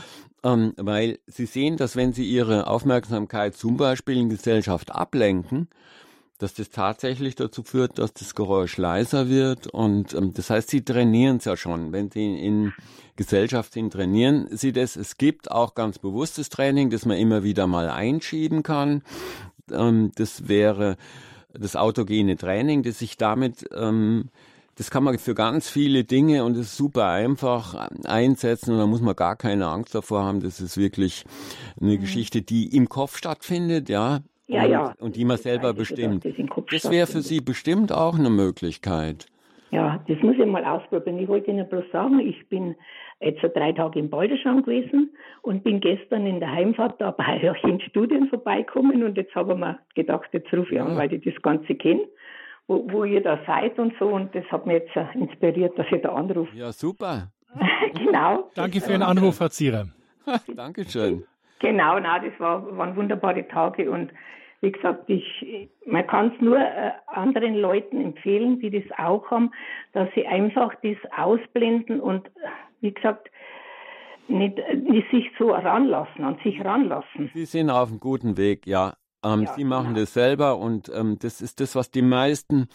Ähm, weil Sie sehen, dass wenn Sie Ihre Aufmerksamkeit zum Beispiel in Gesellschaft ablenken, dass das tatsächlich dazu führt, dass das Geräusch leiser wird. Und ähm, das heißt, sie trainieren es ja schon. Wenn sie in Gesellschaft sind, trainieren sie das. Es gibt auch ganz bewusstes Training, das man immer wieder mal einschieben kann. Ähm, das wäre das autogene Training, das sich damit ähm, das kann man für ganz viele Dinge und ist super einfach einsetzen und da muss man gar keine Angst davor haben. Das ist wirklich eine mhm. Geschichte, die im Kopf stattfindet, ja. Ja, und, ja. Und die man selber bestimmt. Das wäre für Sie bestimmt auch eine Möglichkeit. Ja, das muss ich mal ausprobieren. Ich wollte Ihnen bloß sagen, ich bin jetzt drei Tage in Balderschau gewesen und bin gestern in der Heimfahrt da bei euch in Studien vorbeikommen und jetzt habe ich mir gedacht, jetzt rufe ich an, weil ich das Ganze kenne, wo, wo ihr da seid und so und das hat mich jetzt inspiriert, dass ihr da anruft. Ja, super. [LAUGHS] genau. Danke für den Anruf, Herr Zierer. [LAUGHS] Dankeschön. Genau, na, das war, waren wunderbare Tage und wie gesagt, ich, man kann es nur äh, anderen Leuten empfehlen, die das auch haben, dass sie einfach das ausblenden und, wie gesagt, nicht, nicht sich so ranlassen, an sich ranlassen. Sie sind auf einem guten Weg, ja. Ähm, ja Sie machen genau. das selber und ähm, das ist das, was die meisten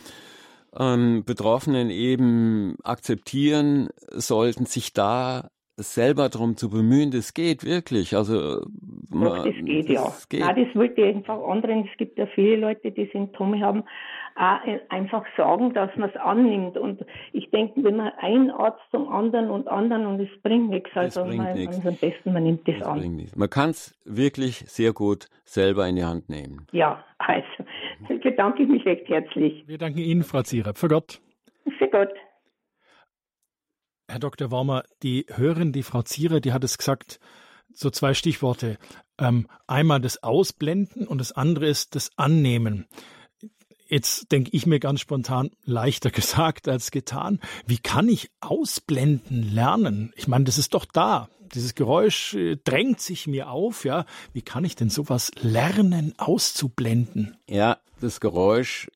ähm, Betroffenen eben akzeptieren sollten, sich da selber darum zu bemühen, das geht wirklich. Also Doch, das geht das ja. Geht. Nein, das wollte ich einfach anderen. Es gibt ja viele Leute, die Symptome haben, auch einfach sagen, dass man es annimmt. Und ich denke, wenn man ein Arzt zum anderen und anderen und es bringt nichts, also bringt man, nichts. am besten man nimmt das, das an. Man kann es wirklich sehr gut selber in die Hand nehmen. Ja, also [LAUGHS] bedanke ich mich recht herzlich. Wir danken Ihnen, Frau Zierer. Für Gott. Für Gott. Herr Dr. Warmer, die Hörerin, die Frau Zierer, die hat es gesagt, so zwei Stichworte. Ähm, einmal das Ausblenden und das andere ist das Annehmen. Jetzt denke ich mir ganz spontan, leichter [LAUGHS] gesagt als getan. Wie kann ich ausblenden lernen? Ich meine, das ist doch da. Dieses Geräusch äh, drängt sich mir auf, ja. Wie kann ich denn sowas lernen, auszublenden? Ja, das Geräusch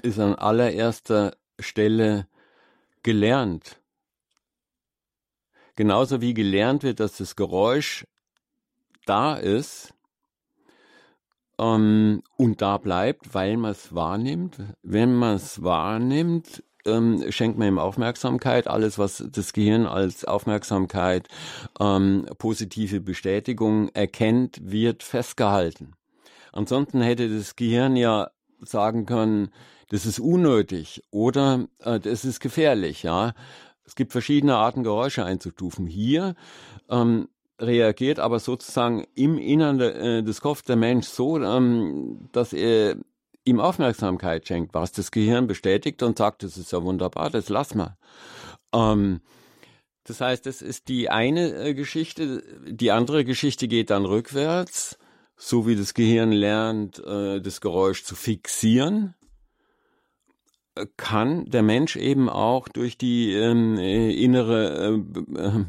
ist an allererster Stelle gelernt. Genauso wie gelernt wird, dass das Geräusch da ist ähm, und da bleibt, weil man es wahrnimmt. Wenn man es wahrnimmt, ähm, schenkt man ihm Aufmerksamkeit. Alles, was das Gehirn als Aufmerksamkeit, ähm, positive Bestätigung erkennt, wird festgehalten. Ansonsten hätte das Gehirn ja sagen können, das ist unnötig oder äh, das ist gefährlich, ja. Es gibt verschiedene Arten, Geräusche einzustufen. Hier ähm, reagiert aber sozusagen im Innern de, äh, des Kopfs der Mensch so, ähm, dass er ihm Aufmerksamkeit schenkt, was das Gehirn bestätigt und sagt, das ist ja wunderbar, das lass mal. Ähm, das heißt, das ist die eine äh, Geschichte. Die andere Geschichte geht dann rückwärts, so wie das Gehirn lernt, äh, das Geräusch zu fixieren kann der Mensch eben auch durch die ähm, äh, innere äh,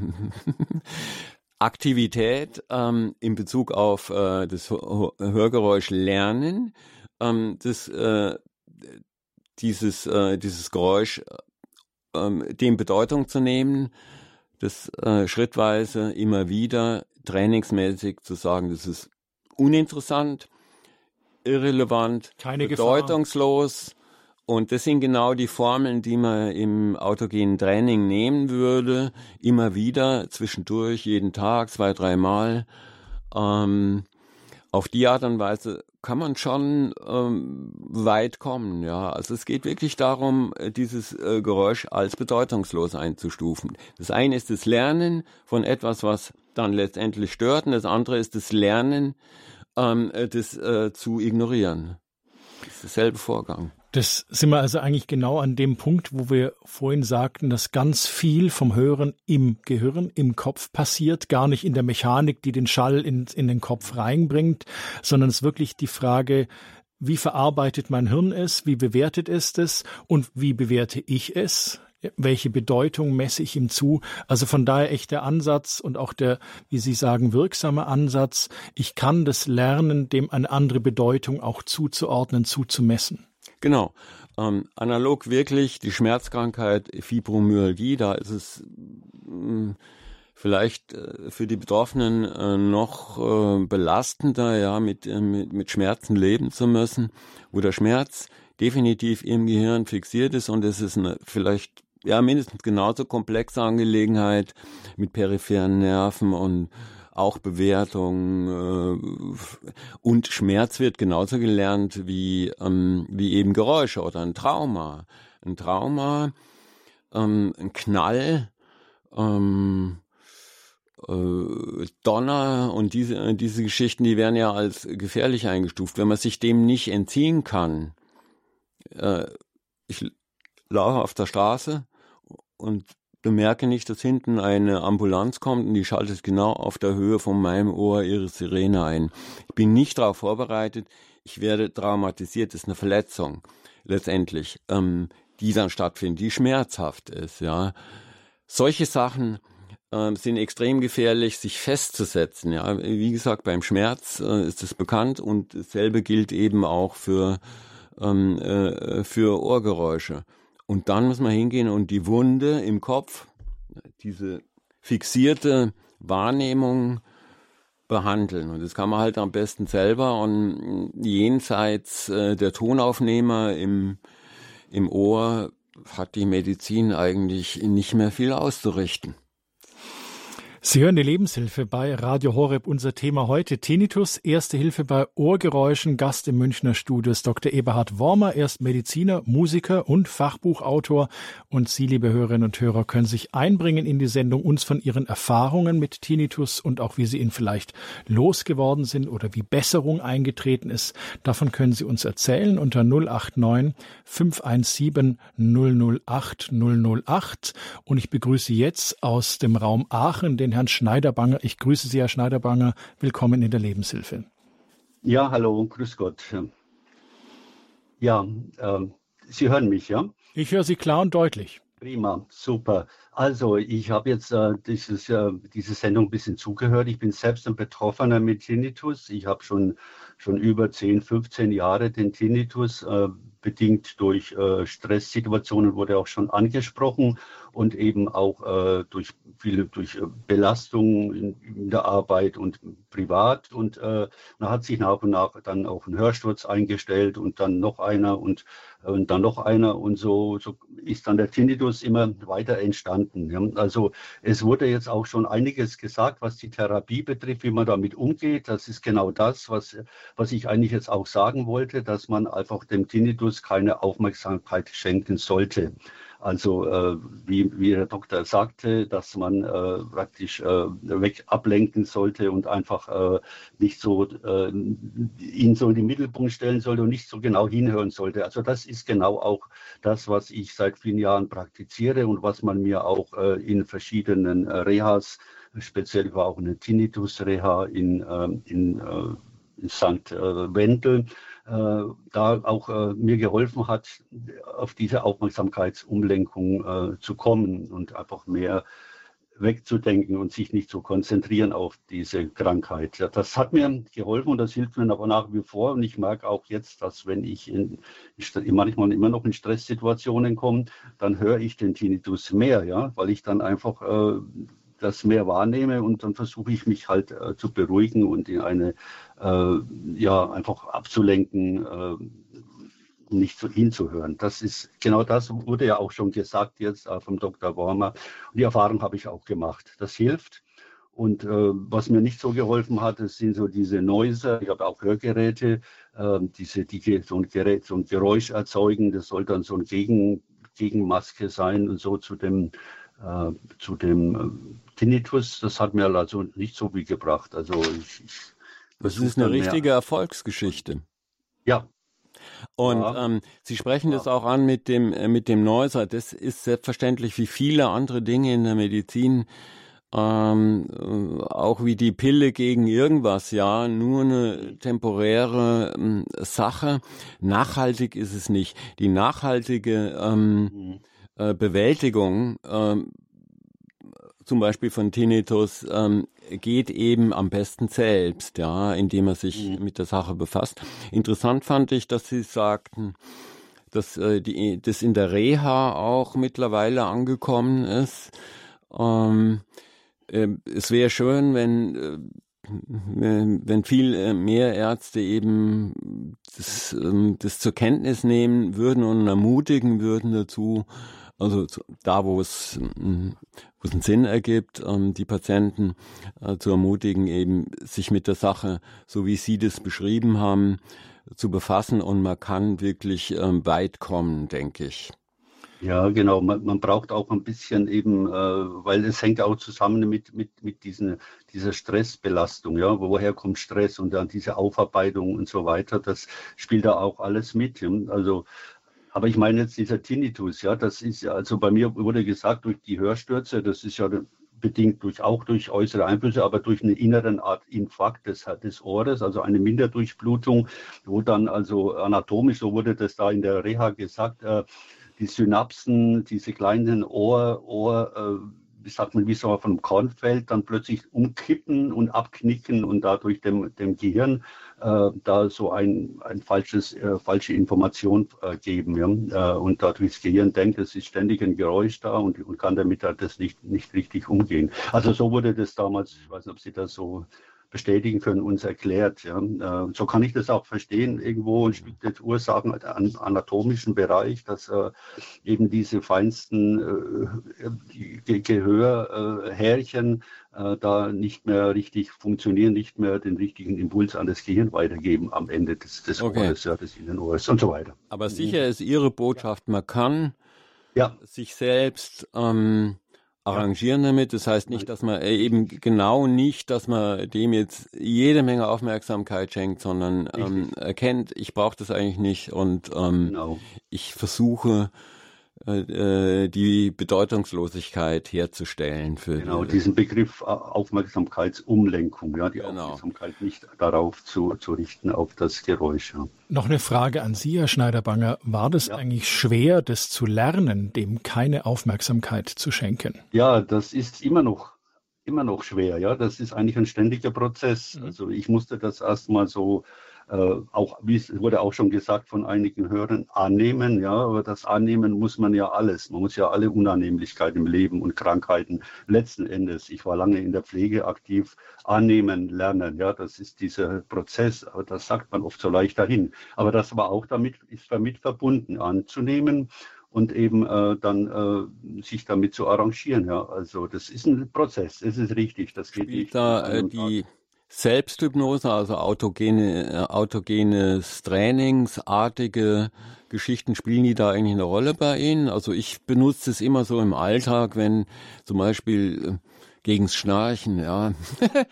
[LAUGHS] Aktivität ähm, in Bezug auf äh, das Hörgeräusch lernen, ähm, das, äh, dieses, äh, dieses Geräusch ähm, dem Bedeutung zu nehmen, das äh, schrittweise immer wieder trainingsmäßig zu sagen, das ist uninteressant, irrelevant, Keine bedeutungslos. Gefahr. Und das sind genau die Formeln, die man im autogenen Training nehmen würde, immer wieder, zwischendurch, jeden Tag, zwei, dreimal. Ähm, auf die Art und Weise kann man schon ähm, weit kommen, ja. Also es geht wirklich darum, äh, dieses äh, Geräusch als bedeutungslos einzustufen. Das eine ist das Lernen von etwas, was dann letztendlich stört, und das andere ist das Lernen, ähm, äh, das äh, zu ignorieren. Das ist derselbe Vorgang. Das sind wir also eigentlich genau an dem Punkt, wo wir vorhin sagten, dass ganz viel vom Hören im Gehirn, im Kopf passiert, gar nicht in der Mechanik, die den Schall in, in den Kopf reinbringt, sondern es ist wirklich die Frage, wie verarbeitet mein Hirn es, wie bewertet es das und wie bewerte ich es? Welche Bedeutung messe ich ihm zu? Also von daher echt der Ansatz und auch der, wie Sie sagen, wirksame Ansatz. Ich kann das lernen, dem eine andere Bedeutung auch zuzuordnen, zuzumessen. Genau. Ähm, analog wirklich die Schmerzkrankheit Fibromyalgie, da ist es mh, hm, vielleicht äh, für die Betroffenen äh, noch äh, belastender, ja, mit, äh, mit, mit Schmerzen leben zu müssen, wo der Schmerz definitiv im Gehirn fixiert ist und es ist eine vielleicht ja mindestens genauso komplexe Angelegenheit mit peripheren Nerven und auch Bewertung äh, und Schmerz wird genauso gelernt wie, ähm, wie eben Geräusche oder ein Trauma. Ein Trauma, ähm, ein Knall, ähm, äh, Donner und diese, diese Geschichten, die werden ja als gefährlich eingestuft. Wenn man sich dem nicht entziehen kann, äh, ich laufe auf der Straße und bemerke nicht, dass hinten eine Ambulanz kommt und die schaltet genau auf der Höhe von meinem Ohr ihre Sirene ein. Ich bin nicht darauf vorbereitet, ich werde traumatisiert, das ist eine Verletzung letztendlich, ähm, die dann stattfindet, die schmerzhaft ist, ja. Solche Sachen äh, sind extrem gefährlich, sich festzusetzen, ja. Wie gesagt, beim Schmerz äh, ist es bekannt und dasselbe gilt eben auch für, ähm, äh, für Ohrgeräusche. Und dann muss man hingehen und die Wunde im Kopf, diese fixierte Wahrnehmung behandeln. Und das kann man halt am besten selber und jenseits äh, der Tonaufnehmer im, im Ohr hat die Medizin eigentlich nicht mehr viel auszurichten. Sie hören die Lebenshilfe bei Radio Horeb. Unser Thema heute Tinnitus, Erste Hilfe bei Ohrgeräuschen. Gast im Münchner Studio ist Dr. Eberhard Wormer. Er ist Mediziner, Musiker und Fachbuchautor. Und Sie, liebe Hörerinnen und Hörer, können sich einbringen in die Sendung, uns von Ihren Erfahrungen mit Tinnitus und auch wie Sie ihn vielleicht losgeworden sind oder wie Besserung eingetreten ist. Davon können Sie uns erzählen unter 089 517 008 008. Und ich begrüße jetzt aus dem Raum Aachen den Herrn Schneiderbanger. Ich grüße Sie, Herr Schneiderbanger. Willkommen in der Lebenshilfe. Ja, hallo, grüß Gott. Ja, äh, Sie hören mich, ja? Ich höre Sie klar und deutlich. Prima, super. Also ich habe jetzt äh, dieses, äh, diese Sendung ein bisschen zugehört. Ich bin selbst ein Betroffener mit Tinnitus. Ich habe schon, schon über 10, 15 Jahre den Tinnitus, äh, bedingt durch äh, Stresssituationen, wurde auch schon angesprochen. Und eben auch äh, durch viele durch äh, Belastungen in, in, der Arbeit und privat und äh, da hat sich nach und nach dann auch ein Hörsturz eingestellt und dann noch einer und und dann noch einer und so, so ist dann der Tinnitus immer weiter entstanden. Ja. Also es wurde jetzt auch schon einiges gesagt, was die Therapie betrifft, wie man damit umgeht. Das ist genau das, was, was ich eigentlich jetzt auch sagen wollte, dass man einfach dem Tinnitus keine Aufmerksamkeit schenken sollte. Also äh, wie, wie der Doktor sagte, dass man äh, praktisch äh, weg ablenken sollte und einfach äh, nicht so äh, ihn so in den Mittelpunkt stellen sollte und nicht so genau hinhören sollte. Also das ist genau auch das, was ich seit vielen Jahren praktiziere und was man mir auch äh, in verschiedenen Rehas, speziell war auch eine Tinnitus-Reha in, in, in St. Wendel, da auch äh, mir geholfen hat, auf diese Aufmerksamkeitsumlenkung äh, zu kommen und einfach mehr wegzudenken und sich nicht zu konzentrieren auf diese Krankheit. Das hat mir geholfen und das hilft mir aber nach wie vor. Und ich merke auch jetzt, dass wenn ich in, manchmal immer noch in Stresssituationen komme, dann höre ich den Tinnitus mehr, ja, weil ich dann einfach äh, das mehr wahrnehme und dann versuche ich mich halt äh, zu beruhigen und in eine, äh, ja, einfach abzulenken, äh, nicht zu, hinzuhören. Das ist genau das wurde ja auch schon gesagt jetzt äh, vom Dr. Wormer. Und die Erfahrung habe ich auch gemacht. Das hilft. Und äh, was mir nicht so geholfen hat, das sind so diese Noiser. Ich habe auch Hörgeräte, äh, diese, die so ein Gerät, so ein Geräusch erzeugen. Das soll dann so ein Gegen, Gegenmaske sein und so zu dem, äh, zu dem äh, Tinnitus, das hat mir also nicht so viel gebracht. Also ich, ich das ist eine richtige mehr. Erfolgsgeschichte. Ja. Und ja. ähm, Sie sprechen ja. das auch an mit dem äh, mit dem Neuser. Das ist selbstverständlich wie viele andere Dinge in der Medizin ähm, äh, auch wie die Pille gegen irgendwas, ja, nur eine temporäre ähm, Sache. Nachhaltig ist es nicht. Die nachhaltige ähm, mhm. äh, Bewältigung ähm, zum Beispiel von Tinnitus ähm, geht eben am besten selbst, ja, indem er sich mhm. mit der Sache befasst. Interessant fand ich, dass Sie sagten, dass äh, die, das in der Reha auch mittlerweile angekommen ist. Ähm, äh, es wäre schön, wenn äh, wenn viel äh, mehr Ärzte eben das, ähm, das zur Kenntnis nehmen würden und ermutigen würden dazu, also da, wo es, hm, wo es einen Sinn ergibt, ähm, die Patienten äh, zu ermutigen, eben sich mit der Sache, so wie Sie das beschrieben haben, zu befassen und man kann wirklich ähm, weit kommen, denke ich. Ja, genau. Man, man, braucht auch ein bisschen eben, äh, weil es hängt auch zusammen mit, mit, mit diesen, dieser Stressbelastung. Ja, woher kommt Stress und dann diese Aufarbeitung und so weiter. Das spielt da auch alles mit. Also aber ich meine jetzt dieser Tinnitus, ja, das ist ja, also bei mir wurde gesagt, durch die Hörstürze, das ist ja bedingt durch, auch durch äußere Einflüsse, aber durch eine inneren Art Infarkt des, des Ohres, also eine Minderdurchblutung, wo dann also anatomisch, so wurde das da in der Reha gesagt, äh, die Synapsen, diese kleinen Ohr, Ohr äh, wie sagt man, wie so vom Kornfeld dann plötzlich umkippen und abknicken und dadurch dem, dem Gehirn äh, da so ein, ein falsches, äh, falsche Information äh, geben. Ja? Äh, und dadurch das Gehirn denkt, es ist ständig ein Geräusch da und, und kann damit halt das nicht, nicht richtig umgehen. Also so wurde das damals, ich weiß nicht, ob Sie das so bestätigen können, uns erklärt. Ja. Äh, so kann ich das auch verstehen, irgendwo ein Stück der Ursachen am anatomischen Bereich, dass äh, eben diese feinsten äh, Gehörhärchen äh, da nicht mehr richtig funktionieren, nicht mehr den richtigen Impuls an das Gehirn weitergeben am Ende des, des okay. Ohres, ja, des Innenohrs und so weiter. Aber sicher ist Ihre Botschaft, man kann ja. sich selbst ähm, arrangieren damit. Das heißt nicht, dass man äh, eben genau nicht, dass man dem jetzt jede Menge Aufmerksamkeit schenkt, sondern ähm, erkennt, ich brauche das eigentlich nicht und ähm, genau. ich versuche äh, die Bedeutungslosigkeit herzustellen für genau die, diesen Begriff Aufmerksamkeitsumlenkung, ja, die genau. Aufmerksamkeit nicht darauf zu, zu richten auf das Geräusch. Ja. Noch eine Frage an Sie, Herr Schneiderbanger: War das ja. eigentlich schwer, das zu lernen, dem keine Aufmerksamkeit zu schenken? Ja, das ist immer noch immer noch schwer. Ja, das ist eigentlich ein ständiger Prozess. Mhm. Also ich musste das erstmal so äh, auch, wie es wurde auch schon gesagt von einigen Hörern, annehmen. Ja, aber das Annehmen muss man ja alles. Man muss ja alle Unannehmlichkeiten im Leben und Krankheiten letzten Endes. Ich war lange in der Pflege aktiv. Annehmen, lernen. Ja, das ist dieser Prozess. Aber das sagt man oft so leicht dahin. Aber das war auch damit, ist damit verbunden, anzunehmen und eben äh, dann äh, sich damit zu arrangieren. Ja, also das ist ein Prozess. Es ist richtig. Das geht Spielt nicht. Da äh, die Selbsthypnose, also autogene, äh, autogenes Trainingsartige Geschichten, spielen die da eigentlich eine Rolle bei Ihnen? Also ich benutze es immer so im Alltag, wenn zum Beispiel äh, gegens Schnarchen, ja.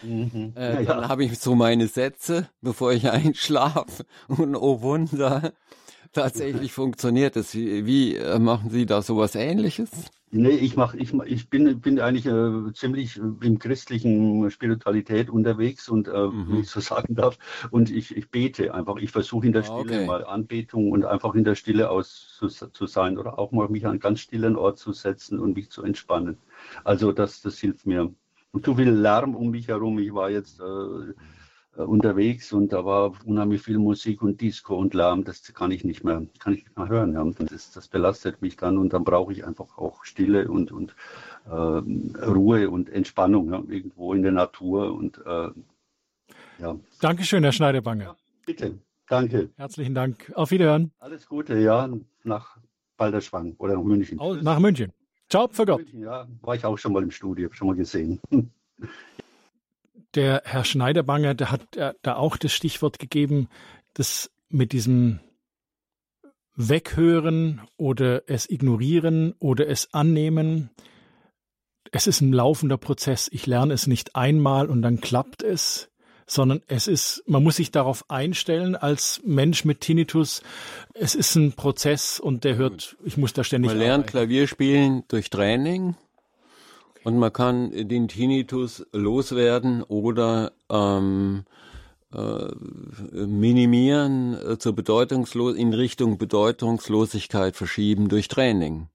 mhm. [LAUGHS] äh, dann ja. habe ich so meine Sätze, bevor ich [LAUGHS] einschlafe. Und oh Wunder, tatsächlich funktioniert das. Wie, wie äh, machen Sie da sowas ähnliches? Nee, ich mach, ich, ich bin, bin eigentlich äh, ziemlich im christlichen Spiritualität unterwegs und äh, mhm. wenn ich so [LAUGHS] sagen darf. Und ich, ich bete einfach. Ich versuche in der ah, Stille okay. mal Anbetung und einfach in der Stille aus zu, zu, sein oder auch mal mich an einen ganz stillen Ort zu setzen und mich zu entspannen. Also das, das hilft mir. Und zu viel Lärm um mich herum. Ich war jetzt äh, äh, unterwegs und da war unheimlich viel Musik und Disco und Lärm, das kann ich nicht mehr, kann ich nicht mehr hören. Ja. Das, das belastet mich dann und dann brauche ich einfach auch Stille und, und äh, Ruhe und Entspannung ja, irgendwo in der Natur und äh, ja. Dankeschön, Herr Schneiderbange. Ja, bitte, danke. Herzlichen Dank. Auf Wiederhören. Alles Gute, ja, nach Balderschwang oder nach München. Oh, nach München. Ciao, für Gott. Ja, war ich auch schon mal im Studio, schon mal gesehen. [LAUGHS] der Herr Schneiderbanger, der hat da auch das Stichwort gegeben, das mit diesem Weghören oder es ignorieren oder es annehmen. Es ist ein laufender Prozess. Ich lerne es nicht einmal und dann klappt es, sondern es ist, man muss sich darauf einstellen als Mensch mit Tinnitus. Es ist ein Prozess und der hört, ich muss da ständig. Man lernt arbeiten. Klavier spielen durch Training. Und man kann den Tinnitus loswerden oder ähm, äh, minimieren äh, zur Bedeutungslos in Richtung Bedeutungslosigkeit verschieben durch Training.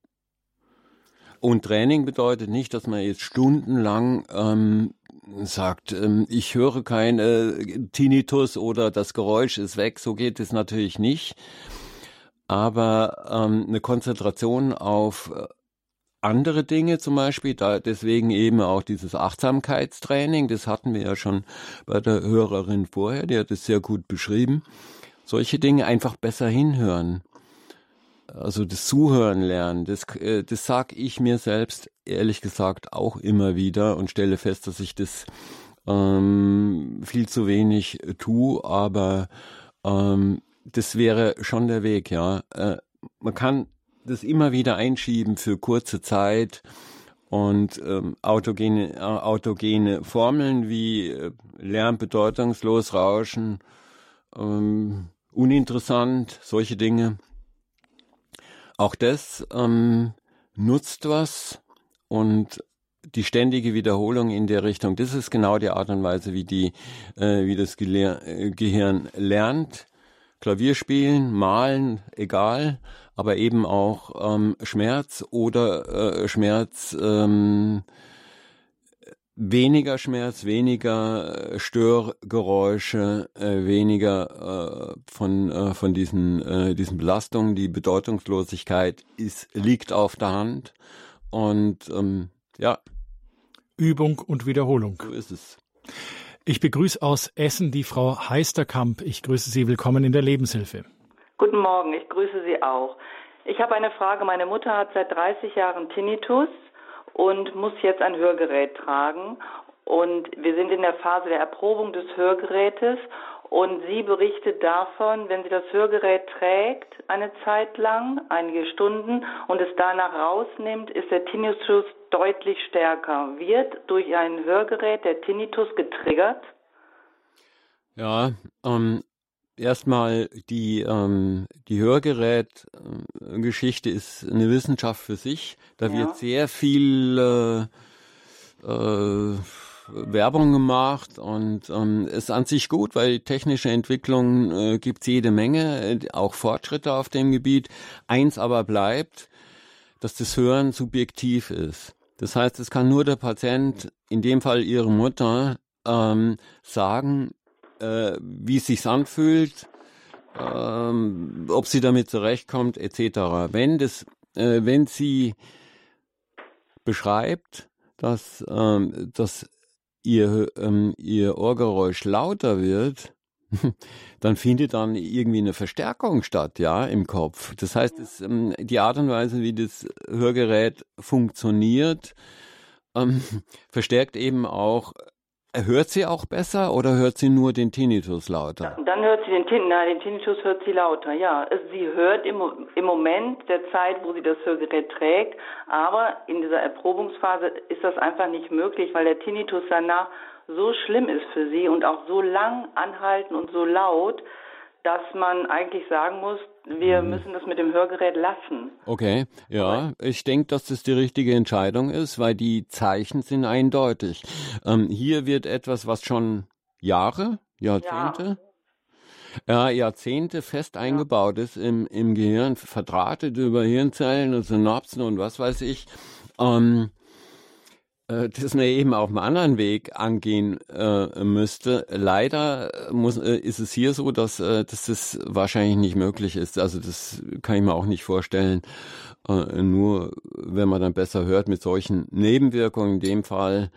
Und Training bedeutet nicht, dass man jetzt stundenlang ähm, sagt, ähm, ich höre keine Tinnitus oder das Geräusch ist weg. So geht es natürlich nicht. Aber ähm, eine Konzentration auf äh, andere Dinge zum Beispiel, da deswegen eben auch dieses Achtsamkeitstraining, das hatten wir ja schon bei der Hörerin vorher, die hat es sehr gut beschrieben. Solche Dinge einfach besser hinhören. Also das Zuhören lernen, das, äh, das sag ich mir selbst ehrlich gesagt auch immer wieder und stelle fest, dass ich das ähm, viel zu wenig tue, aber ähm, das wäre schon der Weg, ja. Äh, man kann das immer wieder einschieben für kurze Zeit und ähm, autogene, äh, autogene Formeln wie äh, Lärm bedeutungslos, Rauschen, ähm, uninteressant, solche Dinge. Auch das ähm, nutzt was und die ständige Wiederholung in der Richtung, das ist genau die Art und Weise, wie die, äh, wie das Gelehr äh, Gehirn lernt. Klavier spielen, malen, egal, aber eben auch ähm, Schmerz oder äh, Schmerz, ähm, weniger Schmerz, weniger äh, Störgeräusche, äh, weniger äh, von, äh, von diesen, äh, diesen Belastungen. Die Bedeutungslosigkeit ist, liegt auf der Hand und ähm, ja. Übung und Wiederholung. So ist es. Ich begrüße aus Essen die Frau Heisterkamp. Ich grüße Sie. Willkommen in der Lebenshilfe. Guten Morgen, ich grüße Sie auch. Ich habe eine Frage. Meine Mutter hat seit 30 Jahren Tinnitus und muss jetzt ein Hörgerät tragen. Und wir sind in der Phase der Erprobung des Hörgerätes. Und sie berichtet davon, wenn sie das Hörgerät trägt, eine Zeit lang, einige Stunden, und es danach rausnimmt, ist der Tinnitus deutlich stärker. Wird durch ein Hörgerät der Tinnitus getriggert? Ja, ähm, erstmal die, ähm, die Hörgerätgeschichte ist eine Wissenschaft für sich. Da ja. wird sehr viel äh, äh, Werbung gemacht und ähm, ist an sich gut, weil technische Entwicklung äh, gibt jede Menge, äh, auch Fortschritte auf dem Gebiet. Eins aber bleibt, dass das Hören subjektiv ist. Das heißt, es kann nur der Patient, in dem Fall ihre Mutter, ähm, sagen, äh, wie es sich anfühlt, ähm, ob sie damit zurechtkommt, etc. Wenn das, äh, wenn sie beschreibt, dass, ähm, dass ihr, ähm, ihr Ohrgeräusch lauter wird, [LAUGHS] dann findet dann irgendwie eine Verstärkung statt, ja, im Kopf. Das heißt, es, ähm, die Art und Weise, wie das Hörgerät funktioniert, ähm, [LAUGHS] verstärkt eben auch Hört sie auch besser oder hört sie nur den Tinnitus lauter? Dann hört sie den Tinnitus, nein, den Tinnitus hört sie lauter, ja. Sie hört im, im Moment der Zeit, wo sie das Hörgerät trägt, aber in dieser Erprobungsphase ist das einfach nicht möglich, weil der Tinnitus danach so schlimm ist für sie und auch so lang anhalten und so laut, dass man eigentlich sagen muss, wir mhm. müssen das mit dem Hörgerät lassen. Okay, ja, ich denke, dass das die richtige Entscheidung ist, weil die Zeichen sind eindeutig. Ähm, hier wird etwas, was schon Jahre, Jahrzehnte, ja. ja Jahrzehnte fest eingebaut ist im, im Gehirn, verdrahtet über Hirnzellen und Synapsen und was weiß ich. Ähm, äh, das man eben auf einem anderen Weg angehen äh, müsste. Leider muss, äh, ist es hier so, dass, äh, dass das wahrscheinlich nicht möglich ist. Also das kann ich mir auch nicht vorstellen. Äh, nur wenn man dann besser hört mit solchen Nebenwirkungen in dem Fall.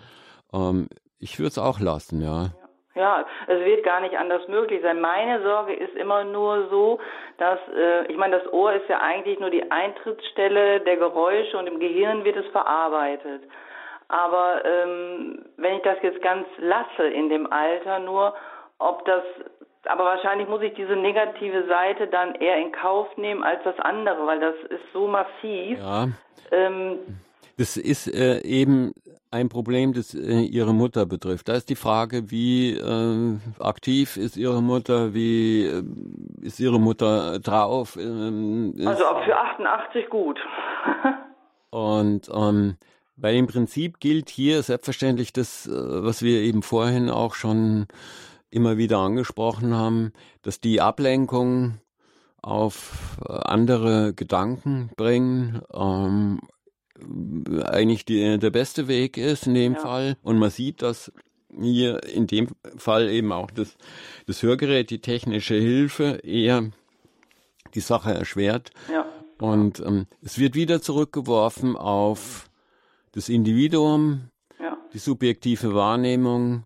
Ähm, ich würde es auch lassen, ja. Ja, es wird gar nicht anders möglich sein. Meine Sorge ist immer nur so, dass, äh, ich meine, das Ohr ist ja eigentlich nur die Eintrittsstelle der Geräusche und im Gehirn wird es verarbeitet. Aber ähm, wenn ich das jetzt ganz lasse in dem Alter, nur ob das, aber wahrscheinlich muss ich diese negative Seite dann eher in Kauf nehmen als das andere, weil das ist so massiv. Ja. Ähm, das ist äh, eben ein Problem, das äh, ihre Mutter betrifft. Da ist die Frage, wie äh, aktiv ist ihre Mutter, wie äh, ist ihre Mutter drauf? Ähm, also ab für 88 gut. [LAUGHS] und ähm, weil im Prinzip gilt hier selbstverständlich das, äh, was wir eben vorhin auch schon immer wieder angesprochen haben, dass die Ablenkung auf äh, andere Gedanken bringen ähm, eigentlich die, der beste Weg ist in dem ja. Fall. Und man sieht, dass hier in dem Fall eben auch das, das Hörgerät, die technische Hilfe eher die Sache erschwert. Ja. Und ähm, es wird wieder zurückgeworfen auf das Individuum, ja. die subjektive Wahrnehmung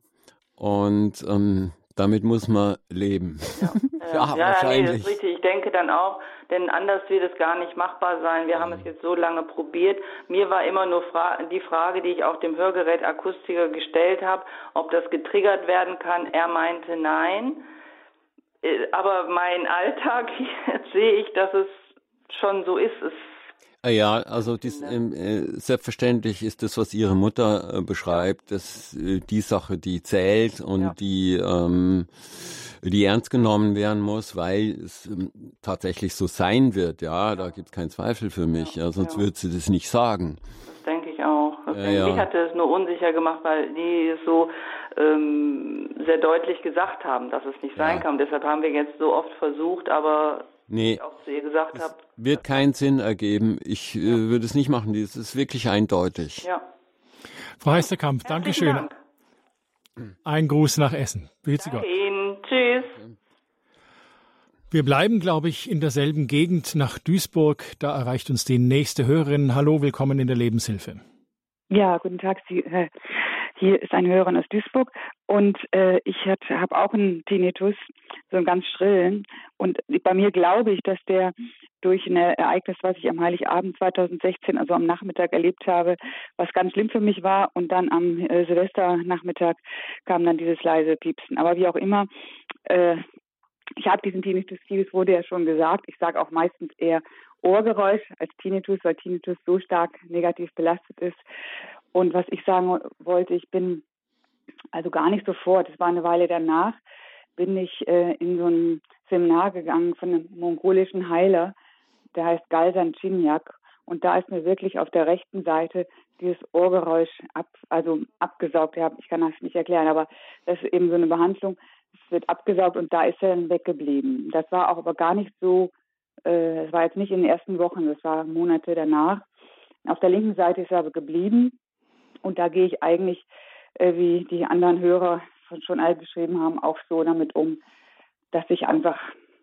und ähm, damit muss man leben. Ja, [LAUGHS] ja, ja wahrscheinlich. Nee, das ist richtig. Ich denke dann auch, denn anders wird es gar nicht machbar sein. Wir haben es jetzt so lange probiert. Mir war immer nur fra die Frage, die ich auch dem Hörgerätakustiker gestellt habe, ob das getriggert werden kann. Er meinte nein. Äh, aber mein Alltag, [LAUGHS] jetzt sehe ich, dass es schon so ist. Es ja, also dies, ähm, äh, selbstverständlich ist das, was Ihre Mutter äh, beschreibt, dass äh, die Sache, die zählt und ja. die ähm, die ernst genommen werden muss, weil es ähm, tatsächlich so sein wird. Ja, da gibt es keinen Zweifel für mich. Ja, sonst ja. würde sie das nicht sagen. Das denke ich auch. Das ja, ja. Ich hatte es nur unsicher gemacht, weil die es so ähm, sehr deutlich gesagt haben, dass es nicht sein kann. Deshalb haben wir jetzt so oft versucht, aber Nee, es wird keinen Sinn ergeben. Ich äh, würde es nicht machen. Das ist wirklich eindeutig. Ja. Frau Heisterkamp, Dankeschön. Dank. Ein Gruß nach Essen. Grüezi Gott. Ihnen. Tschüss. Wir bleiben, glaube ich, in derselben Gegend nach Duisburg. Da erreicht uns die nächste Hörerin. Hallo, willkommen in der Lebenshilfe. Ja, guten Tag. Sie, äh, hier ist ein Hörer aus Duisburg und äh, ich habe auch einen Tinnitus, so einen ganz schrillen. Und bei mir glaube ich, dass der durch ein Ereignis, was ich am Heiligabend 2016, also am Nachmittag erlebt habe, was ganz schlimm für mich war. Und dann am äh, Silvesternachmittag kam dann dieses leise Piepsen. Aber wie auch immer, äh, ich habe diesen Tinnitus, es wurde ja schon gesagt. Ich sage auch meistens eher Ohrgeräusch als Tinnitus, weil Tinnitus so stark negativ belastet ist. Und was ich sagen wollte, ich bin also gar nicht sofort, es war eine Weile danach, bin ich äh, in so ein Seminar gegangen von einem mongolischen Heiler, der heißt Galsan Chinyak. Und da ist mir wirklich auf der rechten Seite dieses Ohrgeräusch ab, also abgesaugt. Ja, ich kann das nicht erklären, aber das ist eben so eine Behandlung. Es wird abgesaugt und da ist er dann weggeblieben. Das war auch aber gar nicht so, äh, es war jetzt nicht in den ersten Wochen, das war Monate danach. Auf der linken Seite ist er aber geblieben und da gehe ich eigentlich, äh, wie die anderen Hörer schon alle beschrieben haben, auch so damit um, dass ich einfach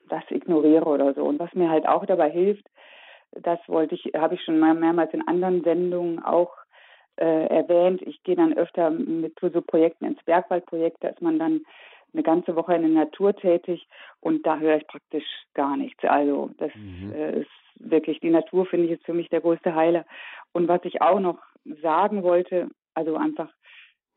das ignoriere oder so. Und was mir halt auch dabei hilft, das wollte ich, habe ich schon mehrmals in anderen Sendungen auch äh, erwähnt. Ich gehe dann öfter mit so Projekten ins Bergwaldprojekt, da ist man dann eine ganze Woche in der Natur tätig und da höre ich praktisch gar nichts. Also das mhm. äh, ist wirklich, die Natur finde ich ist für mich der größte Heiler. Und was ich auch noch sagen wollte, also einfach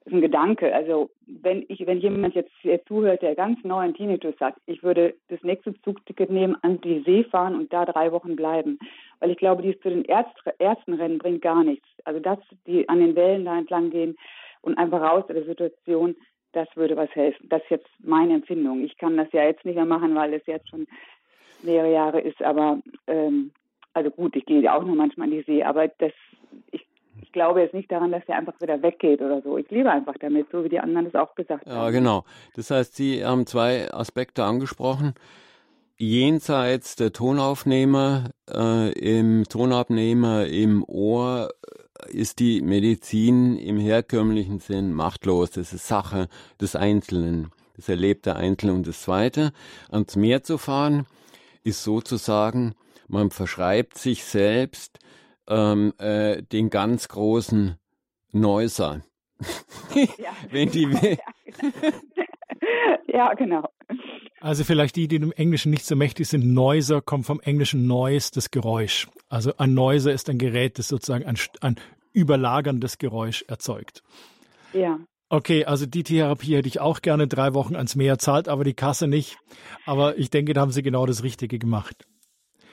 ein Gedanke. Also wenn ich, wenn jemand jetzt hier zuhört, der ganz neuen Tinnitus hat, ich würde das nächste Zugticket nehmen, an die See fahren und da drei Wochen bleiben. Weil ich glaube, dies zu den Ärzt, Ärztenrennen bringt gar nichts. Also dass die an den Wellen da entlang gehen und einfach raus aus der Situation, das würde was helfen. Das ist jetzt meine Empfindung. Ich kann das ja jetzt nicht mehr machen, weil es jetzt schon mehrere Jahre ist, aber ähm, also gut, ich gehe auch nur manchmal in die See, aber das, ich glaube jetzt nicht daran, dass er einfach wieder weggeht oder so. Ich lebe einfach damit, so wie die anderen es auch gesagt haben. Ja, genau. Das heißt, Sie haben zwei Aspekte angesprochen. Jenseits der Tonaufnehmer, äh, im Tonabnehmer, im Ohr äh, ist die Medizin im herkömmlichen Sinn machtlos. Das ist Sache des Einzelnen. Das erlebt der Einzelne. Und das Zweite, ans Meer zu fahren, ist sozusagen, man verschreibt sich selbst ähm, äh, den ganz großen Neuser. [LAUGHS] ja. Wenn die [LAUGHS] ja, genau. Also vielleicht die, die im Englischen nicht so mächtig sind, Noiser kommt vom englischen Noise, das Geräusch. Also ein Noiser ist ein Gerät, das sozusagen ein, ein überlagerndes Geräusch erzeugt. Ja. Okay, also die Therapie hätte ich auch gerne drei Wochen ans Meer zahlt, aber die Kasse nicht. Aber ich denke, da haben Sie genau das Richtige gemacht.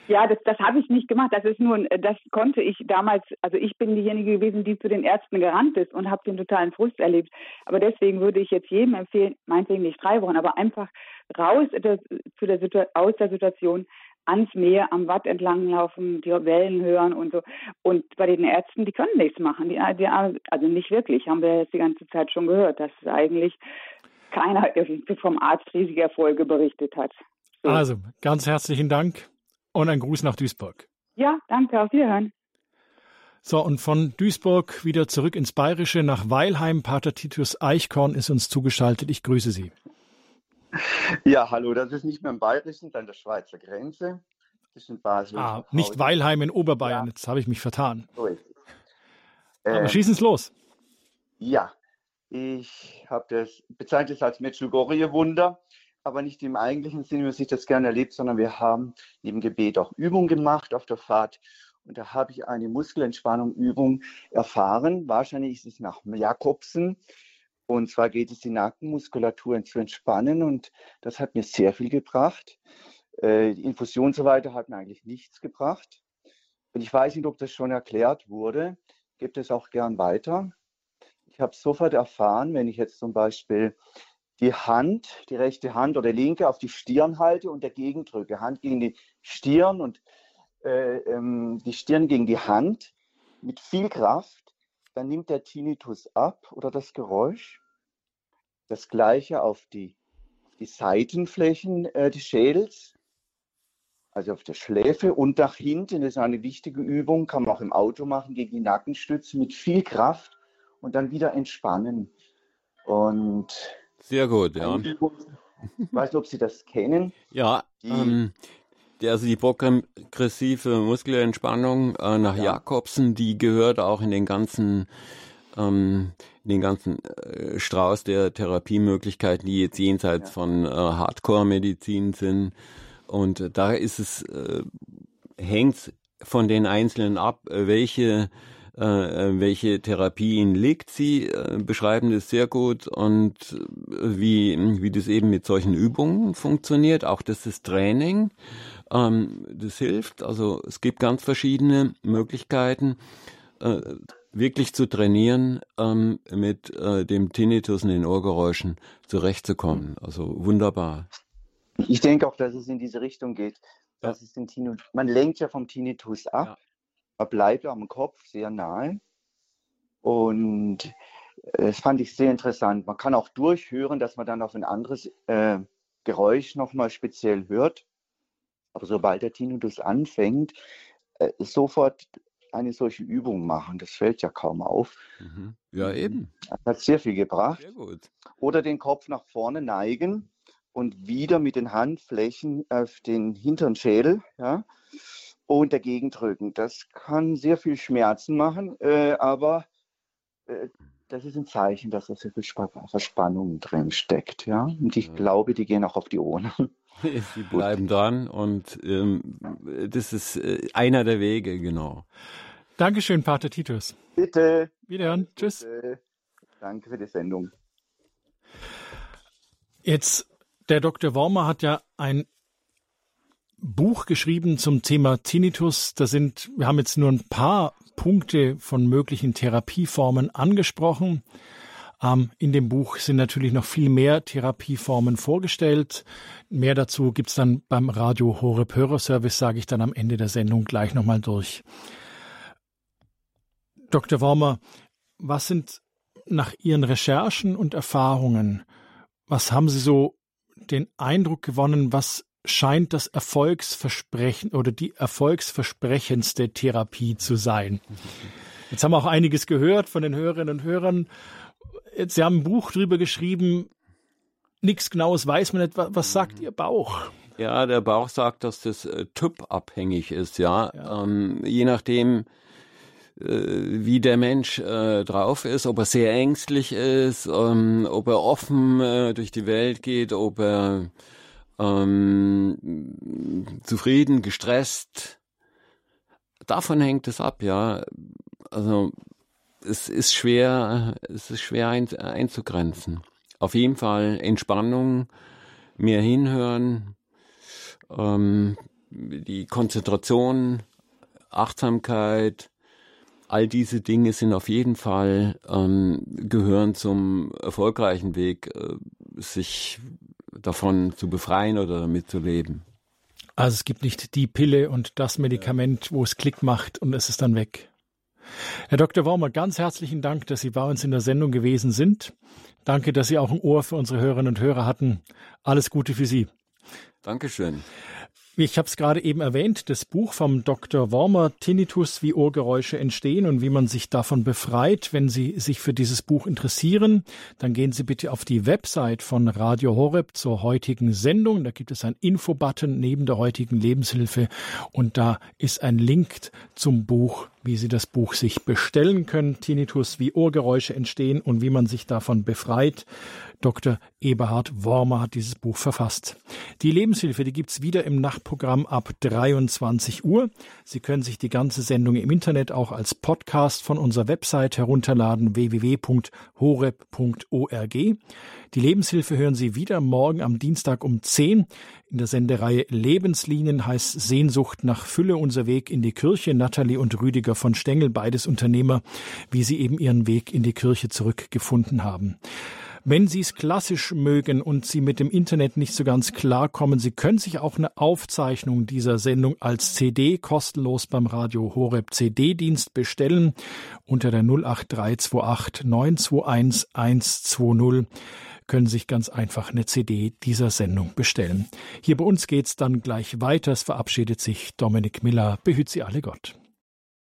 Ja, das, das habe ich nicht gemacht. Das ist nur, das konnte ich damals, also ich bin diejenige gewesen, die zu den Ärzten gerannt ist und habe den totalen Frust erlebt. Aber deswegen würde ich jetzt jedem empfehlen, meinetwegen nicht drei Wochen, aber einfach raus zu der, aus der Situation ans Meer, am Watt entlang laufen, die Wellen hören und so. Und bei den Ärzten, die können nichts machen. Die, die, also nicht wirklich, haben wir jetzt die ganze Zeit schon gehört, dass eigentlich keiner vom Arzt riesige Erfolge berichtet hat. So. Also, ganz herzlichen Dank und ein Gruß nach Duisburg. Ja, danke, auf Wiederhören. So, und von Duisburg wieder zurück ins Bayerische nach Weilheim. Pater Titus Eichkorn ist uns zugeschaltet. Ich grüße Sie. Ja, hallo, das ist nicht mehr im Bayerischen, dann der Schweizer Grenze. Zwischen Basel ah, nicht Weilheim in Oberbayern, ja. jetzt habe ich mich vertan. So ist es. Aber ähm, schießen Sie los. Ja, ich habe das bezeichnet als Medjugorje-Wunder aber nicht im eigentlichen Sinne, wie sich das gerne erlebt, sondern wir haben neben Gebet auch Übungen gemacht auf der Fahrt. Und da habe ich eine Muskelentspannung-Übung erfahren. Wahrscheinlich ist es nach Jakobsen. Und zwar geht es, die Nackenmuskulatur zu entspannen. Und das hat mir sehr viel gebracht. Äh, die Infusion und so weiter hat mir eigentlich nichts gebracht. Und ich weiß nicht, ob das schon erklärt wurde. Gibt es auch gern weiter. Ich habe sofort erfahren, wenn ich jetzt zum Beispiel die Hand, die rechte Hand oder linke auf die Stirn halte und dagegen drücke. Hand gegen die Stirn und äh, ähm, die Stirn gegen die Hand mit viel Kraft, dann nimmt der Tinnitus ab oder das Geräusch. Das gleiche auf die, die Seitenflächen äh, des Schädels, also auf der Schläfe und nach hinten. Das ist eine wichtige Übung, kann man auch im Auto machen, gegen die Nackenstütze mit viel Kraft und dann wieder entspannen. Und sehr gut, ja. Ich weiß nicht, ob Sie das kennen. Ja, die, ähm, die, also die progressive Muskelentspannung äh, nach ja. Jakobsen, die gehört auch in den ganzen ähm, den ganzen äh, Strauß der Therapiemöglichkeiten, die jetzt jenseits ja. von äh, Hardcore-Medizin sind. Und äh, da ist es, äh, hängt von den Einzelnen ab, äh, welche äh, äh, welche Therapie ihnen liegt. Sie äh, beschreiben das sehr gut und wie, wie das eben mit solchen Übungen funktioniert. Auch das ist Training. Ähm, das hilft. Also es gibt ganz verschiedene Möglichkeiten, wirklich zu trainieren, ähm, mit dem Tinnitus und den Ohrgeräuschen zurechtzukommen. Also wunderbar. Ich denke auch, dass es in diese Richtung geht. Das ist den Tinnitus. Man lenkt ja vom Tinnitus ab. Ja. Er bleibt am Kopf sehr nahe. Und äh, das fand ich sehr interessant. Man kann auch durchhören, dass man dann auf ein anderes äh, Geräusch nochmal speziell hört. Aber sobald der Tinnitus anfängt, äh, sofort eine solche Übung machen. Das fällt ja kaum auf. Mhm. Ja, eben. Das hat sehr viel gebracht. Sehr gut. Oder den Kopf nach vorne neigen und wieder mit den Handflächen auf den hinteren Schädel ja, und dagegen drücken. Das kann sehr viel Schmerzen machen, äh, aber äh, das ist ein Zeichen, dass da sehr viel Verspannung drin steckt. Ja? Und ich ja. glaube, die gehen auch auf die Ohren. [LAUGHS] Sie bleiben dran und ähm, das ist äh, einer der Wege, genau. Dankeschön, Pater Titus. Bitte. Wiederhören. Bitte. Tschüss. Danke für die Sendung. Jetzt, der Dr. Wormer hat ja ein Buch geschrieben zum Thema Tinnitus. Da sind, wir haben jetzt nur ein paar Punkte von möglichen Therapieformen angesprochen. Ähm, in dem Buch sind natürlich noch viel mehr Therapieformen vorgestellt. Mehr dazu gibt's dann beim Radio Horeb Hörerservice, sage ich dann am Ende der Sendung gleich nochmal durch. Dr. Wormer, was sind nach Ihren Recherchen und Erfahrungen, was haben Sie so den Eindruck gewonnen, was scheint das Erfolgsversprechen oder die erfolgsversprechendste Therapie zu sein? Jetzt haben wir auch einiges gehört von den Hörerinnen und Hörern. Sie haben ein Buch drüber geschrieben. Nichts Genaues weiß man nicht. Was sagt Ihr Bauch? Ja, der Bauch sagt, dass das äh, typabhängig ist, ja. ja. Ähm, je nachdem, äh, wie der Mensch äh, drauf ist, ob er sehr ängstlich ist, ähm, ob er offen äh, durch die Welt geht, ob er ähm, zufrieden, gestresst. Davon hängt es ab, ja. Also es ist schwer, es ist schwer ein, einzugrenzen. Auf jeden Fall Entspannung, mehr hinhören, ähm, die Konzentration, Achtsamkeit, all diese Dinge sind auf jeden Fall ähm, gehören zum erfolgreichen Weg, äh, sich davon zu befreien oder damit zu leben. Also es gibt nicht die Pille und das Medikament, wo es Klick macht und es ist dann weg. Herr Dr. Wormer, ganz herzlichen Dank, dass Sie bei uns in der Sendung gewesen sind. Danke, dass Sie auch ein Ohr für unsere Hörerinnen und Hörer hatten. Alles Gute für Sie. Dankeschön. Ich habe es gerade eben erwähnt, das Buch vom Dr. Wormer, Tinnitus, wie Ohrgeräusche entstehen und wie man sich davon befreit. Wenn Sie sich für dieses Buch interessieren, dann gehen Sie bitte auf die Website von Radio Horeb zur heutigen Sendung. Da gibt es einen Infobutton neben der heutigen Lebenshilfe und da ist ein Link zum Buch wie Sie das Buch sich bestellen können. Tinnitus, wie Ohrgeräusche entstehen und wie man sich davon befreit. Dr. Eberhard Wormer hat dieses Buch verfasst. Die Lebenshilfe, die gibt's wieder im Nachtprogramm ab 23 Uhr. Sie können sich die ganze Sendung im Internet auch als Podcast von unserer Website herunterladen www.horeb.org. Die Lebenshilfe hören Sie wieder morgen am Dienstag um 10 in der Sendereihe Lebenslinien heißt Sehnsucht nach Fülle unser Weg in die Kirche. Nathalie und Rüdiger von Stengel, beides Unternehmer, wie sie eben ihren Weg in die Kirche zurückgefunden haben. Wenn Sie es klassisch mögen und Sie mit dem Internet nicht so ganz klarkommen, Sie können sich auch eine Aufzeichnung dieser Sendung als CD kostenlos beim Radio Horeb CD-Dienst bestellen unter der 08328 921 120 können sich ganz einfach eine CD dieser Sendung bestellen. Hier bei uns geht's dann gleich weiter. Es verabschiedet sich Dominik Miller. Behüt Sie alle Gott.